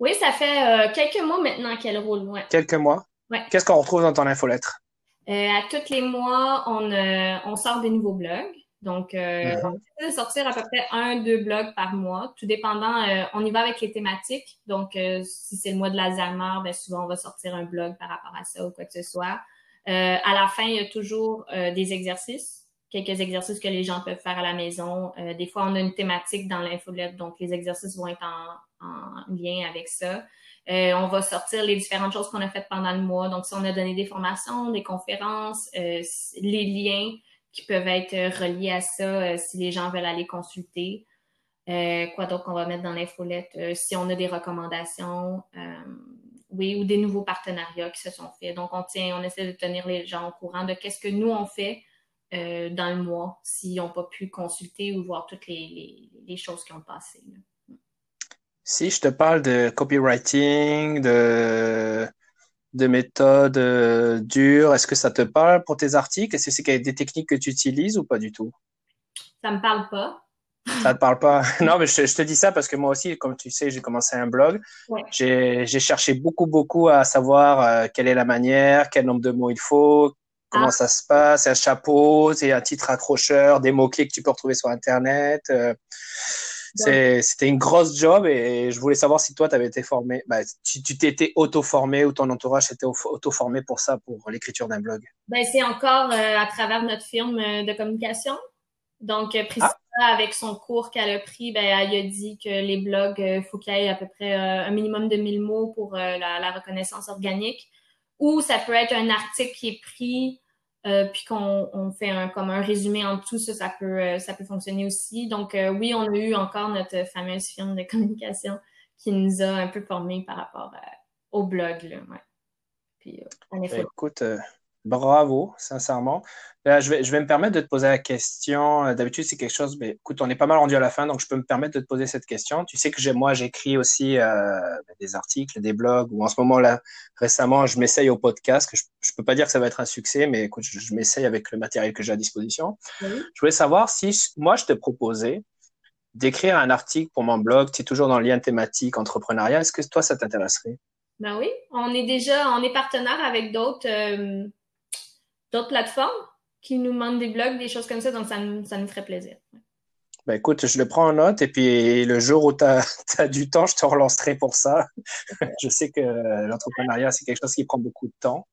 Oui, ça fait euh, quelques mois maintenant qu'elle roule. Ouais. Quelques mois? Ouais. Qu'est-ce qu'on retrouve dans ton infolettre? Euh, à tous les mois, on, euh, on sort des nouveaux blogs. Donc, euh, mhm. on essaie de sortir à peu près un, deux blogs par mois, tout dépendant. on y va avec les thématiques. Donc, si c'est le mois de l'Alzheimer, ben souvent on va sortir un blog par rapport à ça ou quoi que ce soit. Euh, à la fin, il y a toujours euh, des exercices, quelques exercices que les gens peuvent faire à la maison. Euh, des fois, on a une thématique dans l'infolette, donc les exercices vont être en, en lien avec ça. on va sortir les différentes choses qu'on a faites pendant le mois. Donc, si on a donné des formations, des conférences, les liens qui peuvent être reliés à ça si les gens veulent aller consulter. quoi d'autre qu'on va mettre dans l'infolette? si on a des recommandations, oui, ou des nouveaux partenariats qui se sont faits. Donc, on tient, on essaie de tenir les gens au courant de qu'est-ce que nous on fait euh, dans le mois s'ils n'ont pas pu consulter ou voir toutes les, choses qui ont passé. Si je te parle de copywriting, de, de méthodes euh, dures, est-ce que ça te parle pour tes articles? Est-ce que c'est des techniques que tu utilises ou pas du tout? Ça me parle pas. Ça te parle pas? Non, mais je, te dis ça parce que moi aussi, comme tu sais, j'ai commencé un blog. J'ai cherché beaucoup, beaucoup à savoir euh, quelle est la manière, quel nombre de mots il faut, comment ah. ça se passe, un chapeau, c'est un titre accrocheur, des mots-clés que tu peux retrouver sur Internet. Euh, c'était une grosse job et je voulais savoir si toi, tu avais été formé, bah, tu t'étais auto-formé ou ton entourage s'était auto-formé pour ça, pour l'écriture d'un blog. Ben, c'est encore euh, à travers notre firme de communication. Donc, euh, Priscilla, avec son cours qu'elle a pris, ben, elle a dit que les blogs, il euh, faut qu'il y ait à peu près euh, un minimum de 1000 mots pour la, reconnaissance organique. Ou ça peut être un article qui est pris, puis qu'on fait un, comme un résumé en dessous, ça, ça peut, ça peut fonctionner aussi. Donc, oui, on a eu encore notre fameuse firme de communication qui nous a un peu formés par rapport au blog. Là, ouais. Puis, ben, écoute, Bravo, sincèrement. je, vais, je vais me permettre de te poser la question. Euh, d'habitude, c'est quelque chose, mais écoute, on est pas mal rendu à la fin, donc je peux me permettre de te poser cette question. Tu sais que moi, j'écris aussi euh, des articles, des blogs, ou en ce moment, là, récemment, je m'essaye au podcast. Que je, ne peux pas dire que ça va être un succès, mais écoute, je, m'essaye avec le matériel que j'ai à disposition. Je voulais savoir si moi, je te proposais d'écrire un article pour mon blog, tu es toujours dans le lien thématique entrepreneuriat. Est-ce que toi, ça t'intéresserait? Ben oui, on est déjà, on est partenaire avec d'autres euh, d'autres plateformes qui nous demandent des blogs, des choses comme ça, donc ça, ça nous ferait plaisir. Ben écoute, je le prends en note et puis le jour où tu as, du temps, je te relancerai pour ça. je sais que l'entrepreneuriat, c'est quelque chose qui prend beaucoup de temps.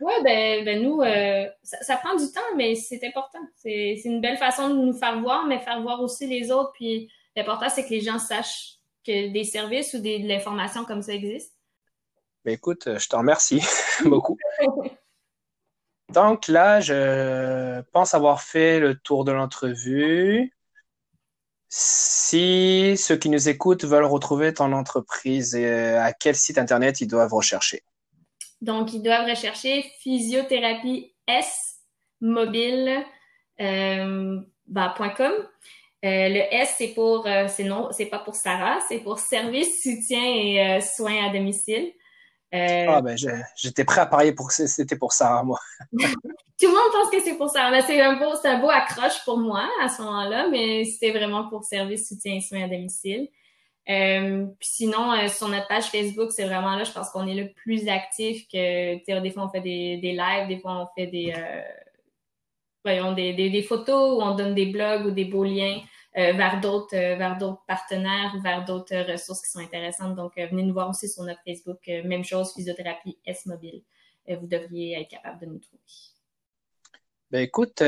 Oui, ben, ben nous, euh, ça, prend du temps, mais c'est important. C'est une belle façon de nous faire voir, mais faire voir aussi les autres. Puis l'important, c'est que les gens sachent que des services ou des, de l'information comme ça existe. Ben écoute, je te remercie beaucoup. Donc là, je pense avoir fait le tour de l'entrevue. Si ceux qui nous écoutent veulent retrouver ton entreprise, euh, à quel site internet ils doivent rechercher? Donc, ils doivent rechercher physiothérapie S mobile euh, bah, .com. Euh, le S, c'est pour, c'est non, c'est pas pour Sarah, c'est pour service, soutien et soins à domicile. Euh, ah ben j'étais prêt à parier pour que c'était pour ça, moi. Tout le monde pense que c'est pour ça. C'est un un beau accroche pour moi à ce moment-là, mais c'était vraiment pour service soutien et soins à domicile. Euh, puis sinon, euh, sur notre page Facebook, c'est vraiment là, je pense qu'on est le plus actif que, des fois on fait des, des lives, des fois on fait des, voyons, des, des, des, photos ou on donne des blogs ou des beaux liens. Euh, vers d'autres euh, vers d'autres partenaires ou vers d'autres ressources qui sont intéressantes. Donc, euh, venez nous voir aussi sur notre Facebook. même chose, physiothérapie S Mobile. vous devriez être capable de nous trouver. Ben écoute,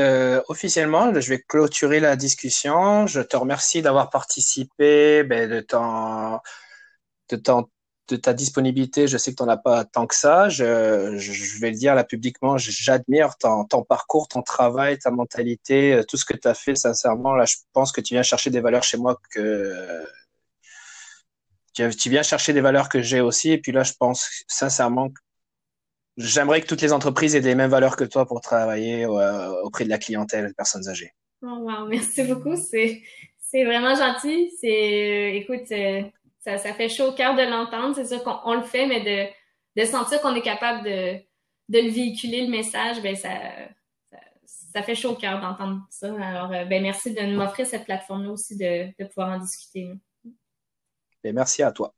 officiellement, je vais clôturer la discussion. Je te remercie d'avoir participé, ben, de ton, de ton de ta disponibilité, je sais que tu n'en as pas tant que ça. Je, vais le dire là publiquement, j'admire ton, parcours, ton travail, ta mentalité, euh, tout ce que tu as fait. Sincèrement, là, je pense que tu viens chercher des valeurs chez moi que tu viens chercher des valeurs que j'ai aussi. Et puis là, je pense sincèrement que j'aimerais que toutes les entreprises aient les mêmes valeurs que toi pour travailler euh, auprès de la clientèle, des personnes âgées. Oh, merci beaucoup. C'est vraiment gentil. Euh, écoute ça, ça fait chaud au cœur de l'entendre. C'est sûr qu'on le fait, mais de, de sentir qu'on est capable de, de le véhiculer, le message, ben ça, ça, fait chaud au cœur d'entendre ça. Alors, euh, ben merci de m'offrir cette plateforme-là aussi de, de, pouvoir en discuter. Et ben, merci à toi.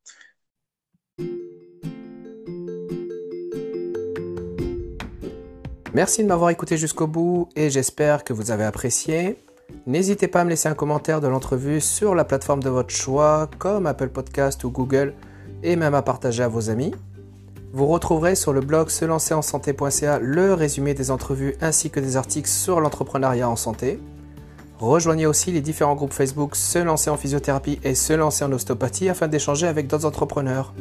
Merci de m'avoir écouté jusqu'au bout et j'espère que vous avez apprécié. N'hésitez pas à me laisser un commentaire de l'entrevue sur la plateforme de votre choix, comme Apple Podcast ou Google, et même à partager à vos amis. Vous retrouverez sur le blog se lancer en santé.ca le résumé des entrevues ainsi que des articles sur l'entrepreneuriat en santé. Rejoignez aussi les différents groupes Facebook Se lancer en physiothérapie et Se lancer en ostéopathie afin d'échanger avec d'autres entrepreneurs.